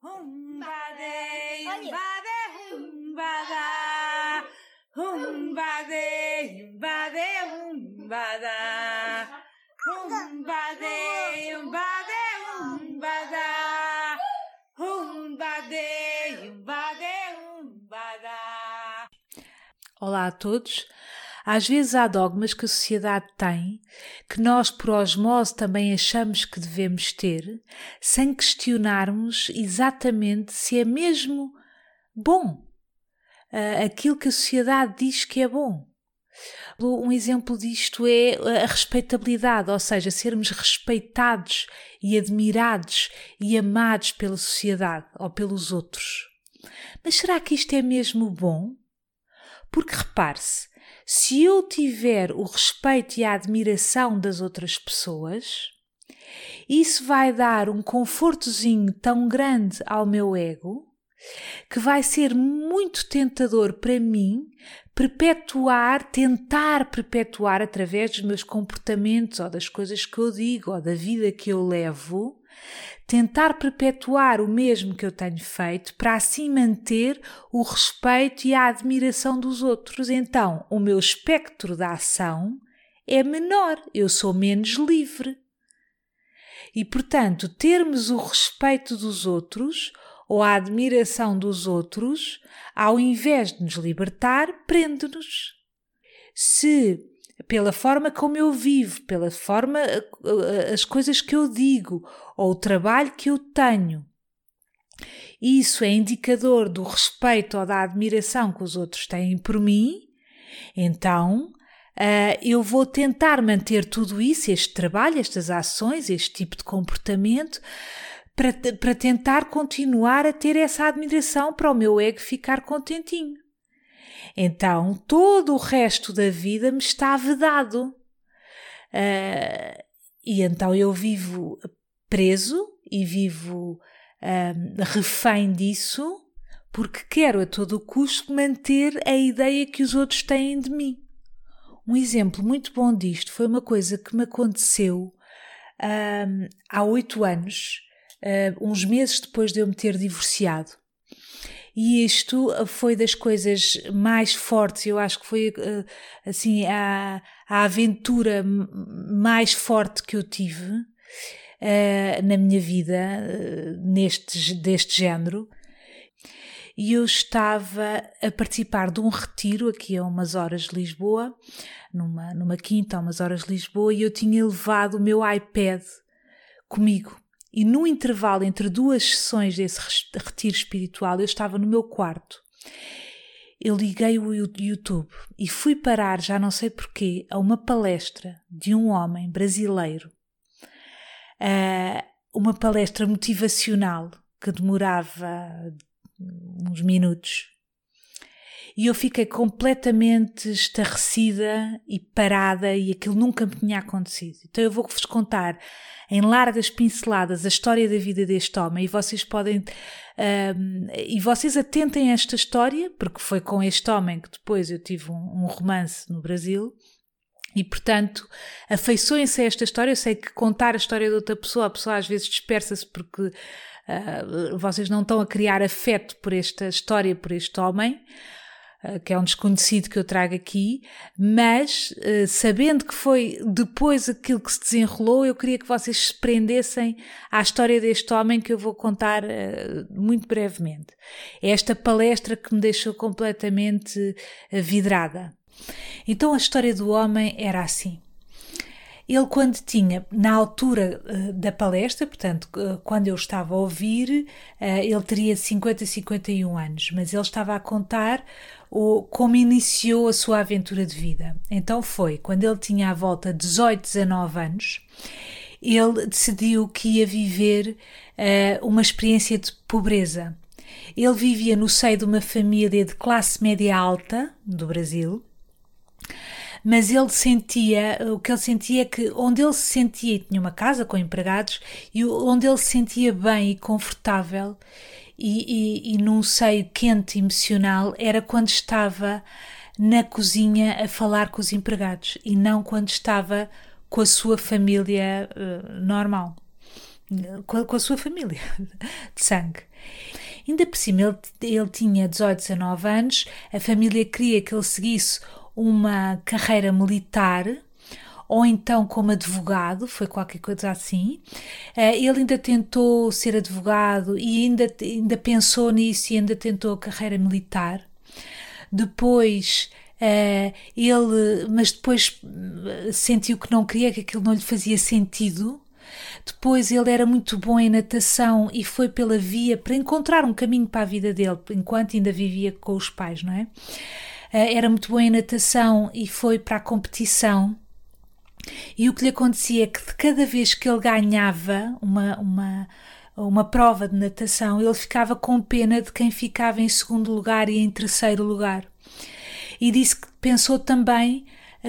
Humbade, humbade, humbada. Humbade, humbade, humbada. Humbade, humbade, humbada. Humbade, humbade, humbada. Olá a todos. Às vezes há dogmas que a sociedade tem que nós, por osmose, também achamos que devemos ter, sem questionarmos exatamente se é mesmo bom uh, aquilo que a sociedade diz que é bom. Um exemplo disto é a respeitabilidade, ou seja, sermos respeitados e admirados e amados pela sociedade ou pelos outros. Mas será que isto é mesmo bom? Porque repare-se, se eu tiver o respeito e a admiração das outras pessoas, isso vai dar um confortozinho tão grande ao meu ego que vai ser muito tentador para mim perpetuar, tentar perpetuar através dos meus comportamentos ou das coisas que eu digo ou da vida que eu levo, tentar perpetuar o mesmo que eu tenho feito para assim manter o respeito e a admiração dos outros. Então, o meu espectro da ação é menor, eu sou menos livre. E, portanto, termos o respeito dos outros ou a admiração dos outros, ao invés de nos libertar, prende-nos. Se pela forma como eu vivo, pela forma, eh, eh, as coisas que eu digo ou o trabalho que eu tenho. Isso é indicador do respeito ou da admiração que os outros têm por mim, então uh, eu vou tentar manter tudo isso, este trabalho, estas ações, este tipo de comportamento, para, para tentar continuar a ter essa admiração para o meu ego ficar contentinho. Então, todo o resto da vida me está vedado. Uh, e então eu vivo preso e vivo uh, refém disso porque quero a todo custo manter a ideia que os outros têm de mim. Um exemplo muito bom disto foi uma coisa que me aconteceu há oito anos, uns meses depois de eu me ter divorciado. E isto foi das coisas mais fortes, eu acho que foi eh, assim a, a aventura mais forte que eu tive uh, na minha vida, uh, deste género. E eu estava a participar de um retiro aqui a umas horas de Lisboa, numa, numa quinta a umas horas de Lisboa, e eu tinha levado o meu iPad comigo e no intervalo entre duas sessões desse retiro espiritual, eu estava no meu quarto. Eu liguei o YouTube e fui parar, já não sei porquê, a uma palestra de um homem brasileiro. Uh, uma palestra motivacional que demorava uns minutos. E eu fiquei completamente estarrecida e parada, e aquilo nunca me tinha acontecido. Então eu vou-vos contar em largas pinceladas a história da vida deste homem e vocês podem um, e vocês atentem a esta história porque foi com este homem que depois eu tive um, um romance no Brasil e, portanto, afeiçoem-se a esta história. Eu sei que contar a história de outra pessoa, a pessoa às vezes dispersa-se porque uh, vocês não estão a criar afeto por esta história, por este homem. Eh, que é um desconhecido que eu trago aqui, mas eh, sabendo que foi depois aquilo que se desenrolou, eu queria que vocês se prendessem à história deste homem que eu vou contar eh, muito brevemente. É esta palestra que me deixou completamente vidrada. Então a história do homem era assim. Ele, quando tinha, na altura uh, da palestra, portanto, uh, quando eu estava a ouvir, uh, ele teria 50, 51 anos, mas ele estava a contar o, como iniciou a sua aventura de vida. Então foi quando ele tinha à volta 18, 19 anos, ele decidiu que ia viver uh, uma experiência de pobreza. Ele vivia no seio de uma família de classe média alta do Brasil, mas ele sentia, o que ele sentia é que onde ele se sentia, tinha uma casa com empregados, e onde ele se sentia bem e confortável, e, e, e num seio quente emocional era quando estava na cozinha a falar com os empregados e não quando estava com a sua família uh, normal, com a, com a, sua família de sangue. Ainda por cima, ele, ele tinha 18, 19 anos, a família queria que ele seguisse uma carreira militar ou então como advogado, foi qualquer coisa assim. Uh, ele ainda tentou ser advogado e ainda, ainda pensou nisso e ainda tentou a carreira militar. Depois Uh, ele, mas depois sentiu que não queria, que aquilo não lhe fazia sentido. Depois ele era muito bom em natação e foi pela via para encontrar um caminho para a vida dele, enquanto ainda vivia com os pais, não é? Era muito bom em natação e foi para a competição. E o que lhe acontecia é que de cada vez que ele ganhava uma, uma, uma prova de natação, ele ficava com pena de quem ficava em segundo lugar e em terceiro lugar. E disse que pensou também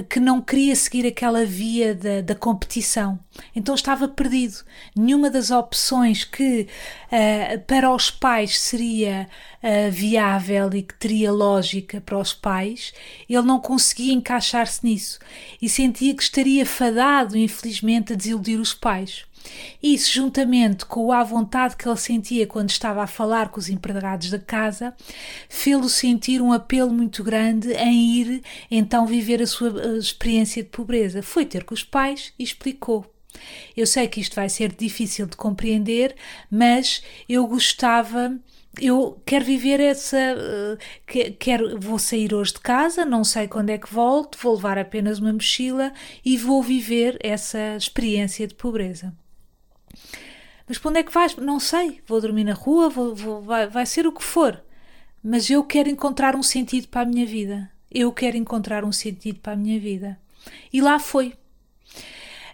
que não queria seguir aquela via da, da competição. Então estava perdido. Nenhuma das opções que uh, para os pais seria uh, viável e que teria lógica para os pais, ele não conseguia encaixar-se nisso e sentia que estaria fadado, infelizmente, a desiludir os pais. Isso, juntamente com a vontade que ele sentia quando estava a falar com os empregados da casa, fê-lo sentir um apelo muito grande em ir então viver a sua experiência de pobreza. Foi ter com os pais e explicou. Eu sei que isto vai ser difícil de compreender, mas eu gostava eu quero viver essa. Uh, quero, vou sair hoje de casa, não sei quando é que volto, vou levar apenas uma mochila e vou viver essa experiência de pobreza. Mas para onde é que vais? Não sei. Vou dormir na rua, vou, vou, vai, vai ser o que for. Mas eu quero encontrar um sentido para a minha vida. Eu quero encontrar um sentido para a minha vida. E lá foi.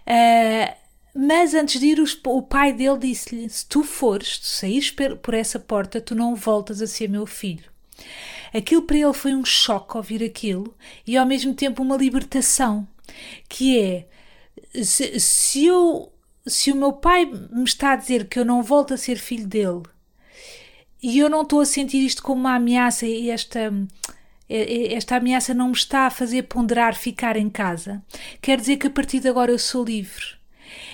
Uh, mas antes de ir, o pai dele disse-lhe: Se tu fores, tu saís por essa porta, tu não voltas a ser meu filho. Aquilo para ele foi um choque ouvir aquilo e ao mesmo tempo uma libertação, que é se, se eu se o meu pai me está a dizer que eu não volto a ser filho dele e eu não estou a sentir isto como uma ameaça e esta esta ameaça não me está a fazer ponderar ficar em casa, quer dizer que a partir de agora eu sou livre.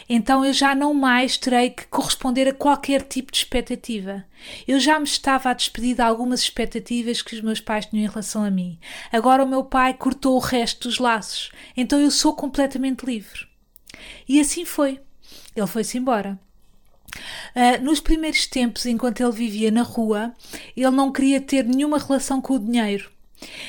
Então eu já não mais terei que corresponder a qualquer tipo de expectativa. Eu já me estava a despedir de algumas expectativas que os meus pais tinham em relação a mim. Agora o meu pai cortou o resto dos laços. Então eu sou completamente livre. E assim foi. Ele foi-se embora. Uh, nos primeiros tempos, enquanto ele vivia na rua, ele não queria ter nenhuma relação com o dinheiro.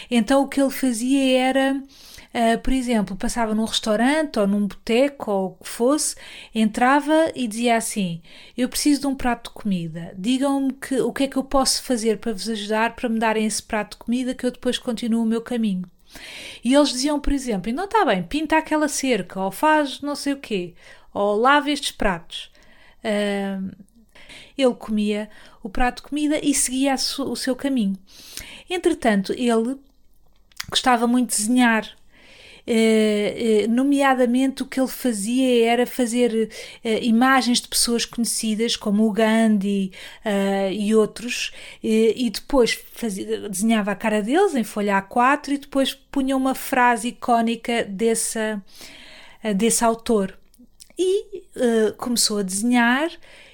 Então o que ele fazia era, uh, por exemplo, passava num restaurante ou num boteco ou o que fosse, entrava e dizia assim: Eu preciso de um prato de comida. Digam-me que, o que é que eu posso fazer para vos ajudar para me darem esse prato de comida que eu depois continuo o meu caminho. E eles diziam, por exemplo, não está bem, pinta aquela cerca, ou faz não sei o quê, ou lava estes pratos. Uh, ele comia o prato de comida e seguia o seu caminho. Entretanto, ele gostava muito de desenhar. Uh, uh, nomeadamente o que ele fazia era fazer uh, imagens de pessoas conhecidas como o Gandhi e outros e depois fazia, desenhava a cara deles em folha A4 e depois punha uma frase icónica dessa, desse autor e uh, começou a desenhar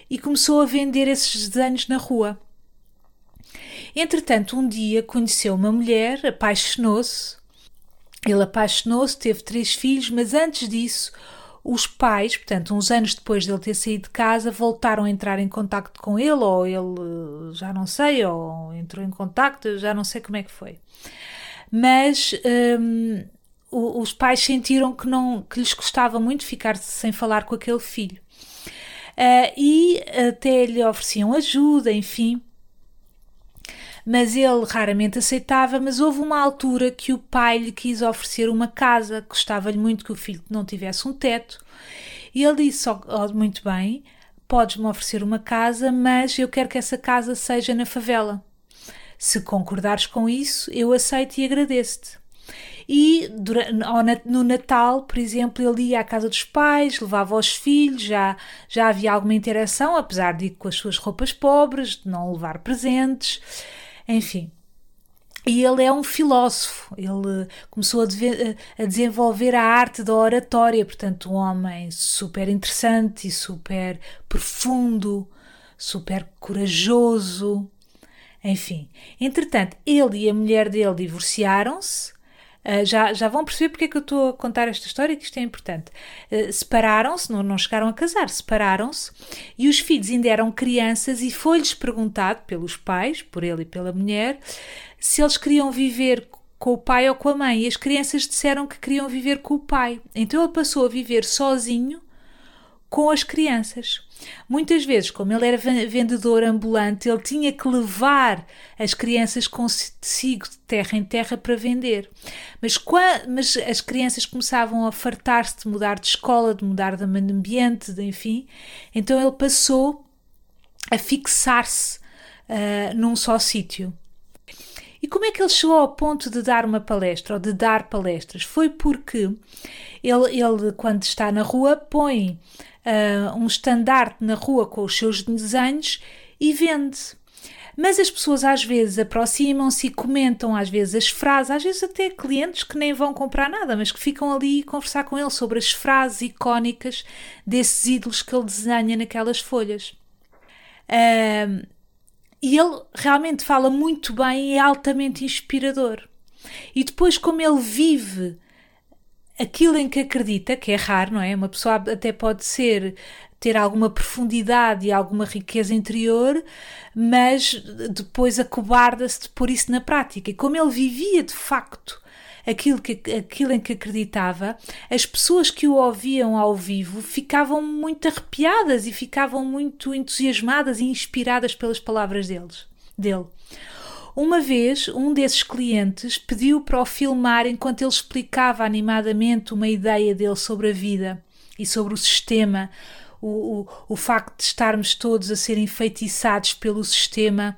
e começou a vender esses desenhos na rua. Entretanto, um dia conheceu uma mulher, apaixonou-se. Ele apaixonou-se, teve três filhos, mas antes disso, os pais, portanto, uns anos depois de ele ter saído de casa, voltaram a entrar em contacto com ele, ou ele, já não sei, ou entrou em contacto, já não sei como é que foi. Mas hum, os pais sentiram que não que lhes custava muito ficar sem falar com aquele filho. Uh, e até lhe ofereciam ajuda, enfim. Mas ele raramente aceitava, mas houve uma altura que o pai lhe quis oferecer uma casa, gostava-lhe muito que o filho não tivesse um teto, e ele disse, oh, oh, muito bem, podes-me oferecer uma casa, mas eu quero que essa casa seja na favela. Se concordares com isso, eu aceito e agradeço-te. E no Natal, por exemplo, ele ia à casa dos pais, levava os filhos, já, já havia alguma interação, apesar de ir com as suas roupas pobres, de não levar presentes, enfim. E ele é um filósofo, ele começou a, de, a, desenvolver a arte da oratória, portanto, um homem super interessante e super profundo, super corajoso, Enfim, entretanto, ele e a mulher dele divorciaram-se. Uh, já, já vão perceber porque é que eu estou a contar esta história, que isto é importante. Uh, separaram-se, não, não chegaram a casar, separaram-se e os filhos ainda eram crianças e foi-lhes perguntado pelos pais, por ele e pela mulher, se eles queriam viver com o pai ou com a mãe. E as crianças disseram que queriam viver com o pai. Então ele passou a viver sozinho com as crianças. Muitas vezes, como ele era vendedor ambulante, ele tinha que levar as crianças consigo de terra em terra para vender. Mas, quando, mas as crianças começavam a fartar-se de mudar de escola, de mudar de ambiente, de, enfim. Então ele passou a fixar-se uh, num só sítio. E como é que ele chegou ao ponto de dar uma palestra ou de dar palestras? Foi porque ele, ele quando está na rua, põe uh, um estandarte na rua com os seus desenhos e vende. Mas as pessoas às vezes aproximam-se e comentam às vezes as frases, às vezes até clientes que nem vão comprar nada, mas que ficam ali a conversar com ele sobre as frases icónicas desses ídolos que ele desenha naquelas folhas. Uh, e ele realmente fala muito bem e é altamente inspirador. E depois, como ele vive aquilo em que acredita, que é raro, não é? Uma pessoa até pode ser ter alguma profundidade e alguma riqueza interior, mas depois acobarda-se de pôr isso na prática. E como ele vivia de facto aquilo, que, aquilo em que acreditava, as pessoas que o ouviam ao vivo ficavam muito arrepiadas e ficavam muito entusiasmadas e inspiradas pelas palavras deles, dele. Uma vez, um desses clientes pediu para o filmar enquanto ele explicava animadamente uma ideia dele sobre a vida e sobre o sistema, o, o, o facto de estarmos todos a ser enfeitiçados pelo sistema.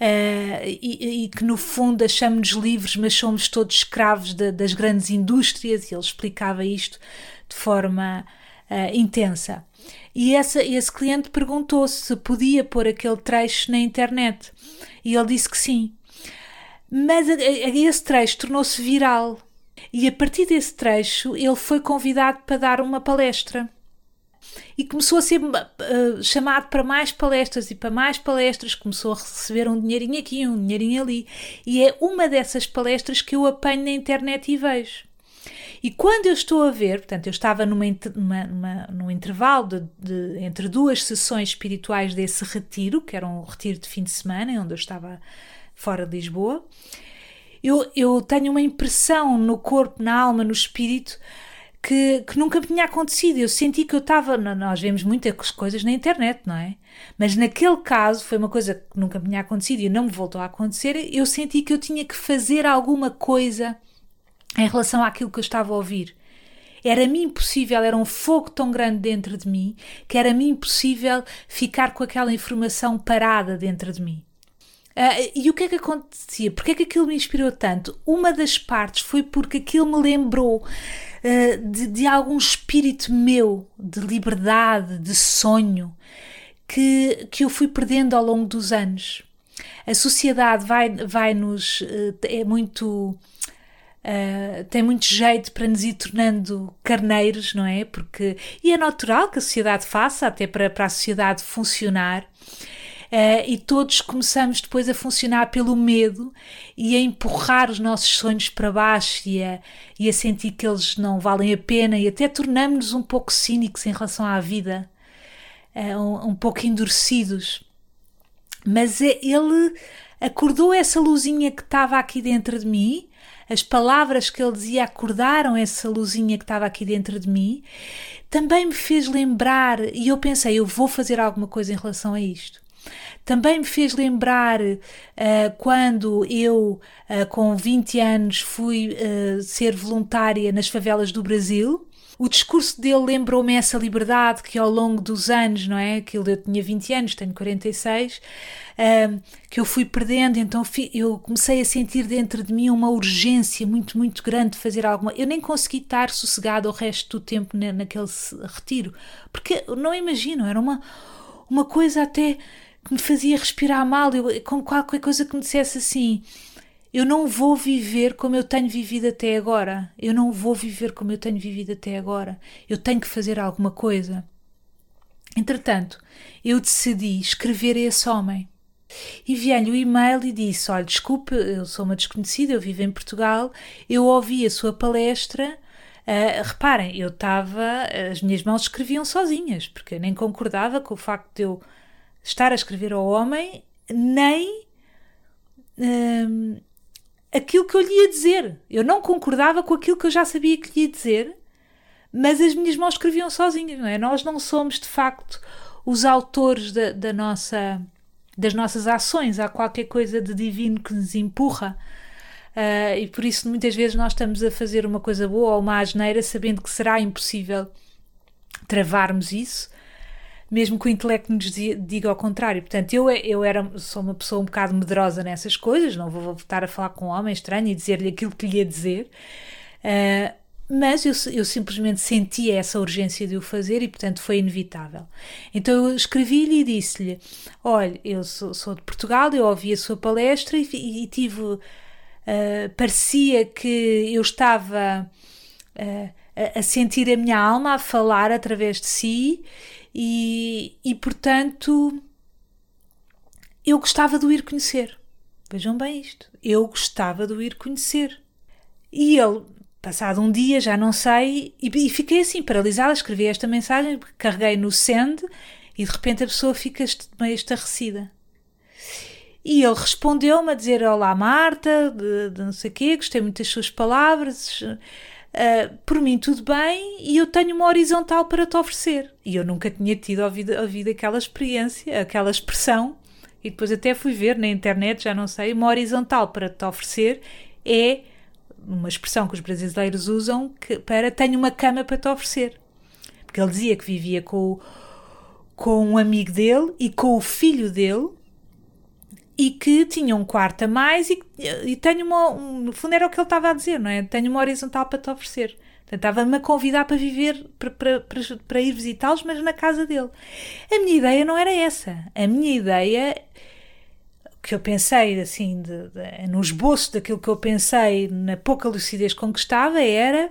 Uh, e, e, que no fundo achamos-nos livres, mas somos todos escravos de, das grandes indústrias, e ele explicava isto de forma uh, intensa. E essa, esse cliente perguntou se podia pôr aquele trecho na internet. E ele disse que sim. Mas esse trecho tornou-se viral. E a partir desse trecho ele foi convidado para dar uma palestra. E começou a ser uh, chamado para mais palestras e para mais palestras, começou a receber um dinheirinho aqui, um dinheirinho ali. E é uma dessas palestras que eu apanho na internet e vejo. E quando eu estou a ver, portanto, eu estava numa, numa, numa, num intervalo de, de, entre duas sessões espirituais desse retiro, que era um retiro de fim de semana, onde eu estava fora de Lisboa, eu, eu tenho uma impressão no corpo, na alma, no espírito. Que, que, nunca me tinha acontecido. Eu senti que eu estava. Nós vemos muitas coisas na internet, não é? Mas naquele caso foi uma coisa que nunca me tinha acontecido e não me voltou a acontecer. Eu senti que eu tinha que fazer alguma coisa em relação àquilo que eu estava a ouvir. Era-me impossível, era um fogo tão grande dentro de mim que era-me impossível ficar com aquela informação parada dentro de mim. Uh, e o que é que acontecia? Porque é que aquilo me inspirou tanto? Uma das partes foi porque aquilo me lembrou uh, de, de algum espírito meu, de liberdade, de sonho, que, que eu fui perdendo ao longo dos anos. A sociedade vai, vai nos. Uh, é muito Uh, tem muito jeito para nos ir tornando carneiros, não é? Porque, e é natural que a sociedade faça, até para, para a sociedade funcionar. Uh, e todos começamos depois a funcionar pelo medo e a empurrar os nossos sonhos para baixo e a, e a sentir que eles não valem a pena e até tornamos-nos um pouco cínicos em relação à vida, uh, um, um pouco endurecidos. Mas ele acordou essa luzinha que estava aqui dentro de mim as palavras que ele dizia acordaram essa luzinha que estava aqui dentro de mim, também me fez lembrar, e eu pensei, eu vou fazer alguma coisa em relação a isto. Também me fez lembrar uh, quando eu, uh, com 20 anos, fui uh, ser voluntária nas favelas do Brasil o discurso dele lembrou-me essa liberdade que ao longo dos anos, não é? Aquilo eu tinha 20 anos, tenho 46, que eu fui perdendo, então eu comecei a sentir dentro de mim uma urgência muito, muito grande de fazer alguma. Eu nem consegui estar sossegado o resto do tempo na, naquele retiro, porque não imagino, era uma, uma coisa até que me fazia respirar mal, eu, com qualquer coisa que me dissesse assim eu não vou viver como eu tenho vivido até agora. Eu não vou viver como eu tenho vivido até agora. Eu tenho que fazer alguma coisa. Entretanto, eu decidi escrever a esse homem. Enviei-lhe o e-mail e disse: Olha, desculpe, eu sou uma desconhecida, eu vivo em Portugal, eu ouvi a sua palestra. Uh, reparem, eu estava. As minhas mãos escreviam sozinhas, porque eu nem concordava com o facto de eu estar a escrever ao homem, nem uh, aquilo que eu lhe ia dizer. Eu não concordava com aquilo que eu já sabia que lhe ia dizer, mas as minhas mãos escreviam sozinhas, não é? Nós não somos, de facto, os autores da, da nossa, das nossas ações. Há qualquer coisa de divino que nos empurra. Uh, e por isso muitas vezes nós estamos a fazer uma coisa boa ou uma asneira sabendo que será impossível travarmos isso, mesmo que o intelecto nos diga ao contrário. Portanto, eu, eu era, sou uma pessoa um bocado medrosa nessas coisas, não vou voltar a falar com um homem estranho e dizer-lhe aquilo que lhe ia dizer. Uh, mas eu, eu, simplesmente sentia essa urgência de o fazer e, portanto, foi inevitável. Então eu escrevi-lhe e disse-lhe: Olha, eu sou, sou, de Portugal, eu ouvi a sua palestra e, e tive. Uh, parecia que eu estava uh, a, a sentir a minha alma a falar através de si e, e, portanto, eu gostava de o ir conhecer. Vejam bem isto. Eu gostava de o ir conhecer. E ele Passado um dia, já não sei, e, e fiquei assim, paralisada, escrevi esta mensagem, carreguei no send e de repente a pessoa fica meio estarrecida. E ele respondeu-me a dizer: Olá, Marta, de, de, não sei quê, gostei muito das suas palavras, uh, por mim tudo bem e eu tenho uma horizontal para te oferecer. E eu nunca tinha tido ouvido, ouvido aquela experiência, aquela expressão, e depois até fui ver na internet, já não sei, uma horizontal para te oferecer é uma expressão que os brasileiros usam que, para tenho uma cama para te oferecer. Porque ele dizia que vivia com, com um amigo dele e com o filho dele e que tinha um quarto a mais e, e tenho uma. Um, no fundo era o que ele estava a dizer, não é? Tenho uma horizontal para te oferecer. Estava-me a convidar para viver, para, para, para, para ir visitá-los, mas na casa dele. A minha ideia não era essa. A minha ideia que eu pensei, assim, de, de, no esboço daquilo que eu pensei, na pouca lucidez com que estava, era.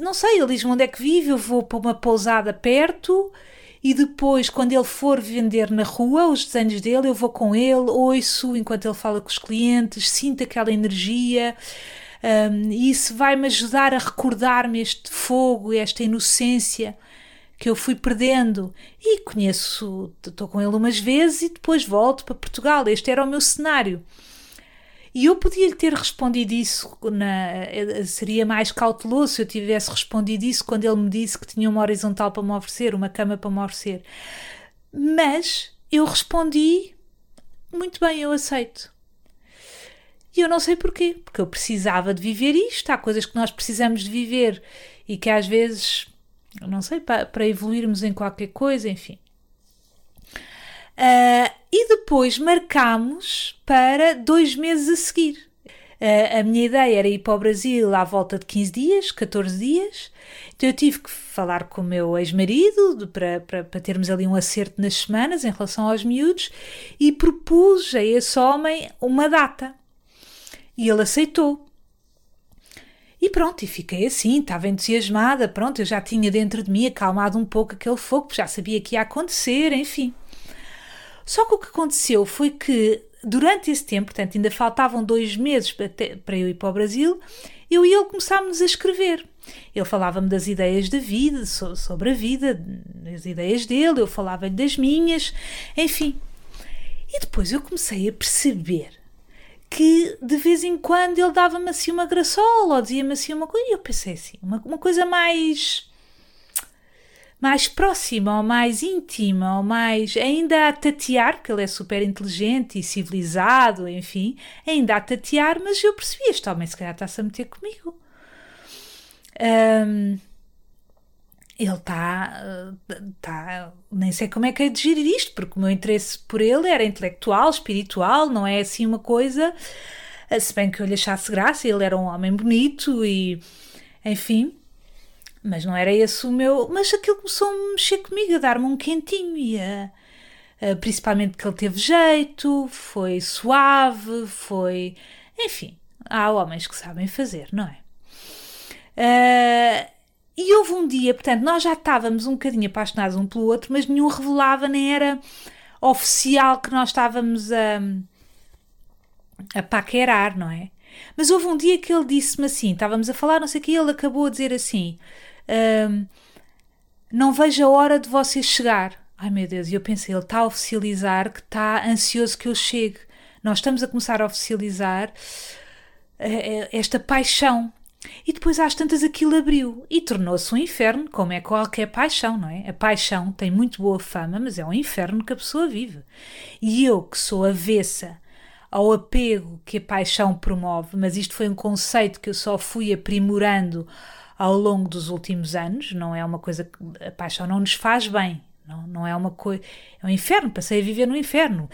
Não sei, ele diz-me onde é que vive, eu vou para uma pousada perto e depois, quando ele for vender na rua os desenhos dele, eu vou com ele, ouço enquanto ele fala com os clientes, sinto aquela energia. Um, e isso vai-me ajudar a recordar-me este fogo, esta inocência que eu fui perdendo e conheço, estou com ele umas vezes e depois volto para Portugal. Este era o meu cenário. E eu podia-lhe ter respondido isso, na, seria mais cauteloso se eu tivesse respondido isso quando ele me disse que tinha uma horizontal para me oferecer, uma cama para me oferecer. Mas eu respondi, muito bem, eu aceito. E eu não sei porquê, porque eu precisava de viver isto. Há coisas que nós precisamos de viver e que às vezes não sei, para, para evoluirmos em qualquer coisa, enfim. Uh, e depois marcámos para dois meses a seguir. Uh, a minha ideia era ir para o Brasil à volta de 15 dias, 14 dias. Então eu tive que falar com o meu ex-marido para, para, para termos ali um acerto nas semanas em relação aos miúdos e propus a esse homem uma data. E ele aceitou. E pronto, e fiquei assim, estava entusiasmada, pronto, eu já tinha dentro de mim acalmado um pouco aquele fogo, já sabia que ia acontecer, enfim. Só que o que aconteceu foi que durante esse tempo, portanto, ainda faltavam dois meses para, para eu ir para o Brasil, eu e ele começámos a escrever. Ele falava-me das ideias da vida, sobre a vida, das ideias dele, eu falava-lhe das minhas, enfim. E depois eu comecei a perceber que de vez em quando ele dava-me assim uma graçola ou dizia-me assim uma coisa. E eu pensei assim, uma, uma coisa mais mais próxima ou mais íntima ou mais ainda a tatear, porque ele é super inteligente e civilizado, enfim, ainda a tatear, mas eu percebi, este homem se calhar está-se a meter comigo. Um, ele está, tá, nem sei como é que é de gerir isto, porque o meu interesse por ele era intelectual, espiritual, não é assim uma coisa, se bem que eu lhe achasse graça, ele era um homem bonito e, enfim, mas não era esse o meu, mas aquilo começou a mexer comigo, a dar-me um quentinho e a, a, principalmente que ele teve jeito, foi suave, foi, enfim, há homens que sabem fazer, não é? Houve um dia, portanto, nós já estávamos um bocadinho apaixonados um pelo outro, mas nenhum revelava, nem era. oficial que nós estávamos a, a paquerar, não é? Mas houve um dia que ele disse-me assim: estávamos a falar, não sei o que, ele acabou a dizer assim: um, Não vejo a hora de você chegar. Ai meu Deus, e eu pensei: ele está a oficializar que está ansioso que eu chegue. Nós estamos a começar a oficializar uh, esta paixão. E depois às tantas aquilo abriu e tornou-se um inferno, como é qualquer paixão, não é? A paixão tem muito boa fama, mas é um inferno que a pessoa vive. E eu, que sou avessa ao apego que a paixão promove, mas isto foi um conceito que eu só fui aprimorando ao longo dos últimos anos, não é uma coisa que a paixão não nos faz bem, não, não é uma coisa. É um inferno, passei a viver no inferno.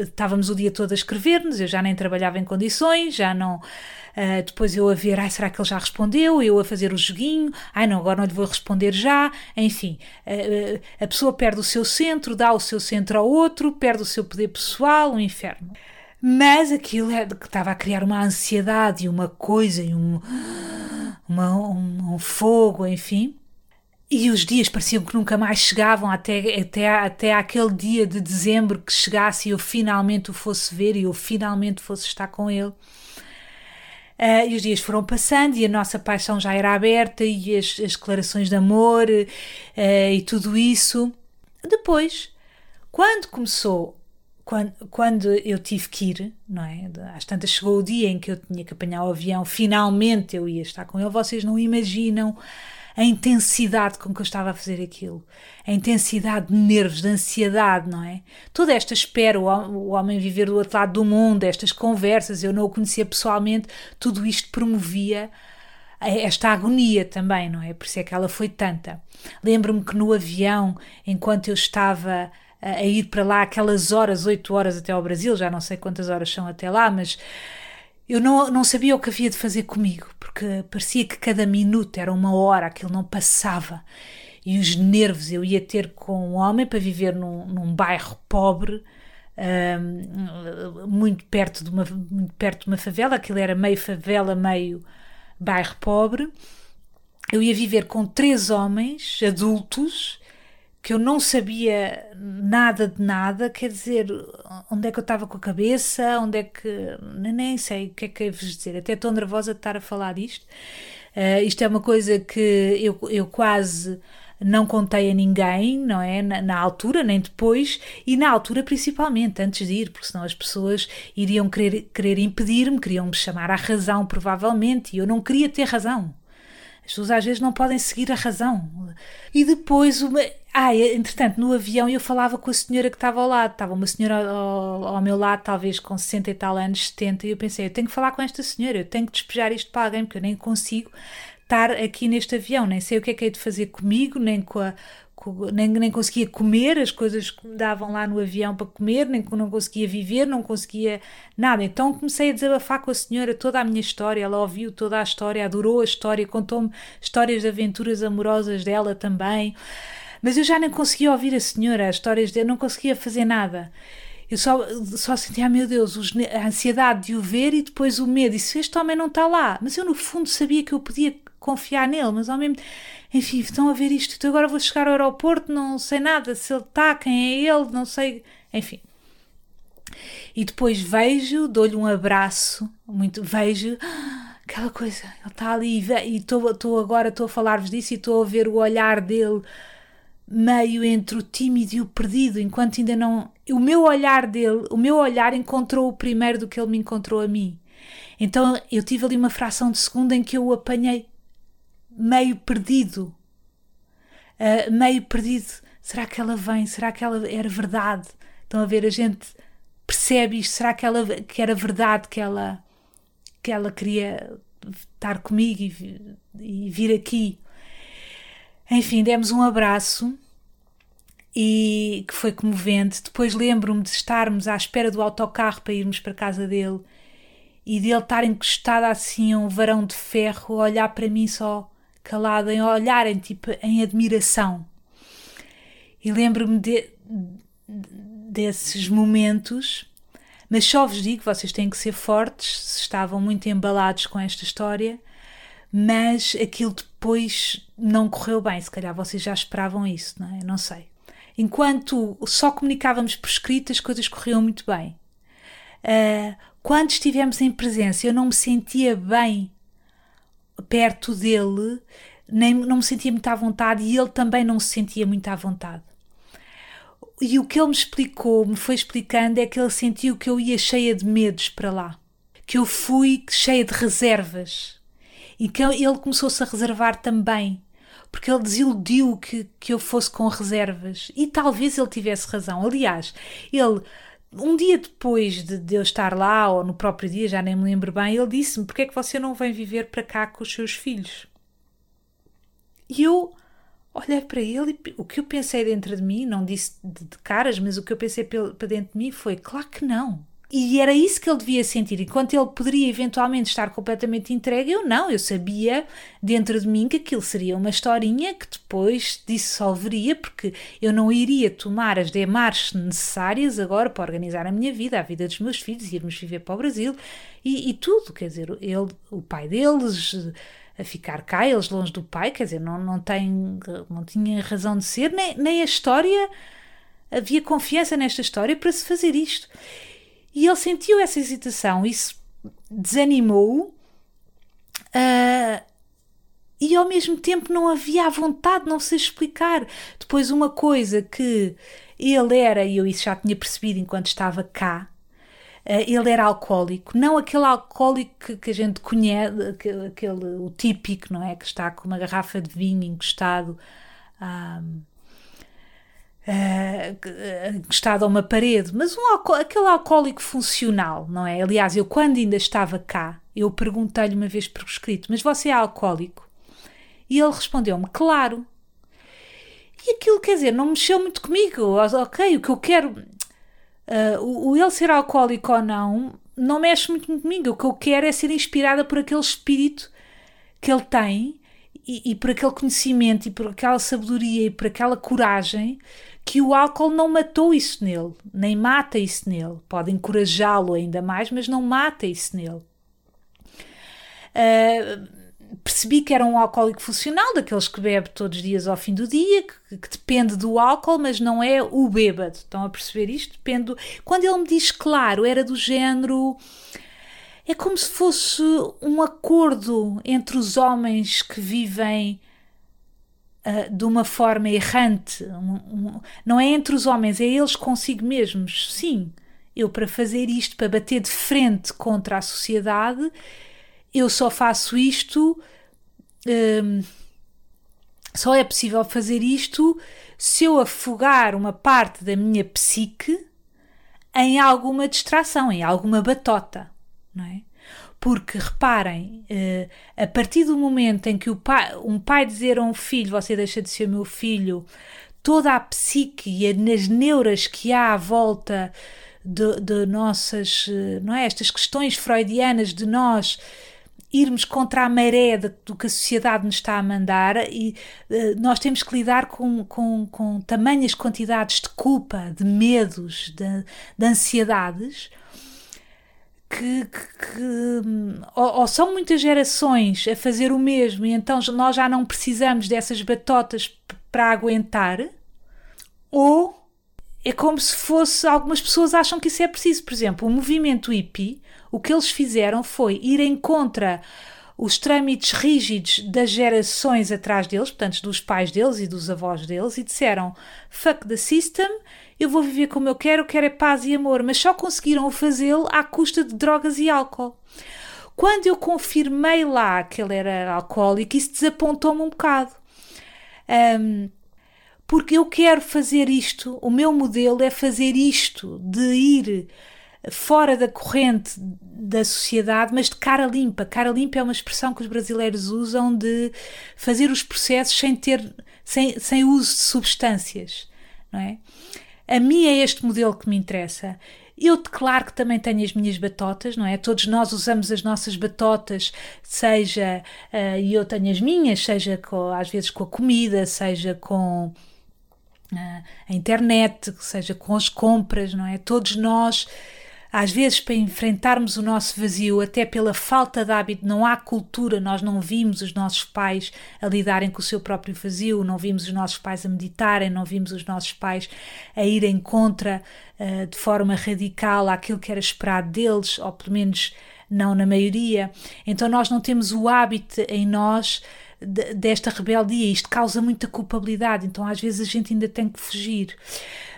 Estávamos o dia todo a escrever-nos, eu já nem trabalhava em condições, já não. Uh, depois eu a ver, ai, será que ele já respondeu? Eu a fazer o joguinho, ai, não, agora não lhe vou responder já. Enfim, uh, a pessoa perde o seu centro, dá o seu centro ao outro, perde o seu poder pessoal, um inferno. Mas aquilo é que estava a criar uma ansiedade e uma coisa e um, uma, um, um fogo, enfim. E os dias pareciam que nunca mais chegavam até, até, até aquele dia de dezembro que chegasse e eu finalmente o fosse ver e eu finalmente fosse estar com ele. Uh, e os dias foram passando e a nossa paixão já era aberta e as, as declarações de amor uh, e tudo isso. Depois, quando começou quando, quando eu tive que ir, não é? Às tantas chegou o dia em que eu tinha que apanhar o avião, finalmente eu ia estar com ele. Vocês não imaginam a intensidade com que eu estava a fazer aquilo, a intensidade de nervos, de ansiedade, não é? Toda esta espera, o homem viver do outro lado do mundo, estas conversas, eu não o conhecia pessoalmente, tudo isto promovia esta agonia também, não é? Por isso é que ela foi tanta. Lembro-me que no avião, enquanto eu estava a ir para lá aquelas horas, oito horas até ao Brasil, já não sei quantas horas são até lá, mas eu não, não sabia o que havia de fazer comigo, porque parecia que cada minuto era uma hora, aquilo não passava. E os nervos, eu ia ter com um homem para viver num, num bairro pobre, muito, perto de uma, muito perto de uma favela, aquilo era meio favela, meio bairro pobre. Eu ia viver com três homens adultos que eu não sabia nada de nada, quer dizer, onde é que eu estava com a cabeça, onde é que. nem sei o que é que é vos dizer, até estou nervosa de estar a falar disto. Uh, isto é uma coisa que eu, eu quase não contei a ninguém, não é? Na, na, altura, nem depois, e na altura principalmente, antes de ir, porque senão as pessoas iriam querer, querer impedir-me, queriam me chamar à razão, provavelmente, e eu não queria ter razão. As pessoas às vezes não podem seguir a razão. E depois, uma... ah, entretanto, no avião eu falava com a senhora que estava ao lado. Estava uma senhora ao, ao, meu lado, talvez com 60 e tal anos, 70, e eu pensei, eu tenho que falar com esta senhora, eu tenho que despejar isto para alguém, porque eu nem consigo estar aqui neste avião, nem sei o que é que é de fazer comigo, nem com a, nem, nem conseguia comer as coisas que me davam lá no avião para comer, nem não conseguia viver, não conseguia nada. Então comecei a desabafar com a senhora toda a minha história. Ela ouviu toda a história, adorou a história, contou-me histórias de aventuras amorosas dela também. Mas eu já nem conseguia ouvir a senhora, as histórias dela, não conseguia fazer nada. Eu só, só sentia, ah, meu Deus, a ansiedade de o ver e depois o medo. E se este homem não está lá? Mas eu, no fundo, sabia que eu podia confiar nele, mas ao mesmo enfim, estão a ver isto, então agora vou chegar ao aeroporto, não sei nada, se ele está, quem é ele, não sei, enfim. E depois vejo, dou-lhe um abraço, muito, vejo, aquela coisa, ele está ali e estou agora, estou a falar-vos disso e estou a ver o olhar dele meio entre o tímido e o perdido, enquanto ainda não. O meu olhar dele, o meu olhar encontrou o primeiro do que ele me encontrou a mim. Então eu tive ali uma fração de segundo em que eu o apanhei meio perdido. Uh, meio perdido. Será que ela vem? Será que ela era verdade? Estão a ver, a gente percebe isto. Será que, ela, que era verdade que ela, que ela queria estar comigo e, e vir aqui? Enfim, demos um abraço e que foi comovente. Depois lembro-me de estarmos à espera do autocarro para irmos para a casa dele e dele estar encostado assim a um varão de ferro, a olhar para mim só calado, em olharem tipo em admiração. E lembro-me de, desses momentos, mas só vos digo, vocês têm que ser fortes, se estavam muito embalados com esta história, mas aquilo depois não correu bem, se calhar vocês já esperavam isso, não é? Não sei. enquanto só comunicávamos por escrito, as coisas corriam muito bem. Uh, quando estivemos em presença, eu não me sentia bem perto dele, nem não me sentia muito à vontade e ele também não se sentia muito à vontade. E o que ele me explicou, me foi explicando, é que ele sentiu que eu ia cheia de medos para lá, que eu fui cheia de reservas e que ele começou-se a reservar também, porque ele desiludiu que, que eu fosse com reservas e talvez ele tivesse razão. Aliás, ele um dia depois de, de, eu estar lá, ou no próprio dia, já nem me lembro bem, ele disse-me: Porquê é que você não vem viver para cá com os seus filhos? E eu olhei para ele e o que eu pensei dentro de mim, não disse de, de caras, mas o que eu pensei para dentro de mim foi: Claro que não. E era isso que ele devia sentir. Enquanto ele poderia eventualmente estar completamente entregue, eu não. Eu sabia dentro de mim que aquilo seria uma historinha que depois dissolveria, porque eu não iria tomar as demarches necessárias agora para organizar a minha vida, a vida dos meus filhos, irmos viver para o Brasil e, e tudo. Quer dizer, ele, o pai deles a ficar cá, eles longe do pai, quer dizer, não, não, tem, não tinha razão de ser, nem, nem a história. Havia confiança nesta história para se fazer isto. E ele sentiu essa hesitação, isso desanimou-o. Uh, e ao mesmo tempo não havia a vontade, não sei explicar. Depois, uma coisa que ele era, e eu isso já tinha percebido enquanto estava cá, uh, ele era alcoólico, não aquele alcoólico que, a gente conhece, aquele, o típico, não é? Que está com uma garrafa de vinho encostado. Um, uh, a uma parede, mas um aquele alcoólico funcional, não é? Aliás, eu quando ainda estava cá, eu perguntei-lhe uma vez por escrito, mas você é alcoólico? E ele respondeu-me, claro. E aquilo, quer dizer, não mexeu muito comigo. Ok, o que eu quero. Uh, o, o ele ser alcoólico ou não, não mexe muito comigo. O que eu quero é ser inspirada por aquele espírito que ele tem e, por aquele conhecimento e por aquela sabedoria e por aquela coragem que o álcool não matou isso nele, nem mata isso nele. Pode encorajá-lo ainda mais, mas não mata isso nele. Uh, percebi que era um alcoólico funcional, daqueles que bebe todos os dias ao fim do dia, que, que, depende do álcool, mas não é o bêbado. Estão a perceber isto? Depende. Do... Quando ele me diz claro, era do género. É como se fosse um acordo entre os homens que vivem uh, de uma forma errante. Um, um, não é entre os homens, é eles consigo mesmos. Sim, eu para fazer isto, para bater de frente contra a sociedade, eu só faço isto. Um, só é possível fazer isto se eu afogar uma parte da minha psique em alguma distração, em alguma batota, não é? Porque reparem, uh, a partir do momento em que pai, um pai dizer a um filho, você deixa de ser meu filho, toda a psique e as neuras que há à volta de, de nossas, eh, não é? Estas questões freudianas de nós irmos contra a maré de, do que a sociedade nos está a mandar e uh, nós temos que lidar com, com, com tamanhas quantidades de culpa, de medos, de, de ansiedades que, que, que ou, ou, são muitas gerações a fazer o mesmo e então nós já não precisamos dessas batotas para aguentar, ou é como se fosse. Algumas pessoas acham que isso é preciso. Por exemplo, o movimento hippie, o que eles fizeram foi ir em contra os trâmites rígidos das gerações atrás deles, portanto, dos pais deles e dos avós deles, e disseram: fuck the system eu vou viver como eu quero, quero é paz e amor, mas só conseguiram fazê-lo à custa de drogas e álcool. Quando eu confirmei lá que ele era alcoólico, isso desapontou-me um bocado. Um, porque eu quero fazer isto, o meu modelo é fazer isto, de ir fora da corrente da sociedade, mas de cara limpa. Cara limpa é uma expressão que os brasileiros usam de fazer os processos sem ter, sem, sem uso de substâncias, não é? A mim é este modelo que me interessa. Eu declaro que também tenho as minhas batotas, não é? Todos nós usamos as nossas batotas, seja, uh, e eu tenho as minhas, seja com, às vezes com a comida, seja com uh, a internet, seja com as compras, não é? Todos nós às vezes, para enfrentarmos o nosso vazio, até pela falta de hábito, não há cultura, nós não vimos os nossos pais a lidarem com o seu próprio vazio, não vimos os nossos pais a meditarem, não vimos os nossos pais a irem contra uh, de forma radical aquilo que era esperado deles, ou pelo menos não na maioria. Então, nós não temos o hábito em nós desta rebeldia. Isto causa muita culpabilidade, então às vezes a gente ainda tem que fugir.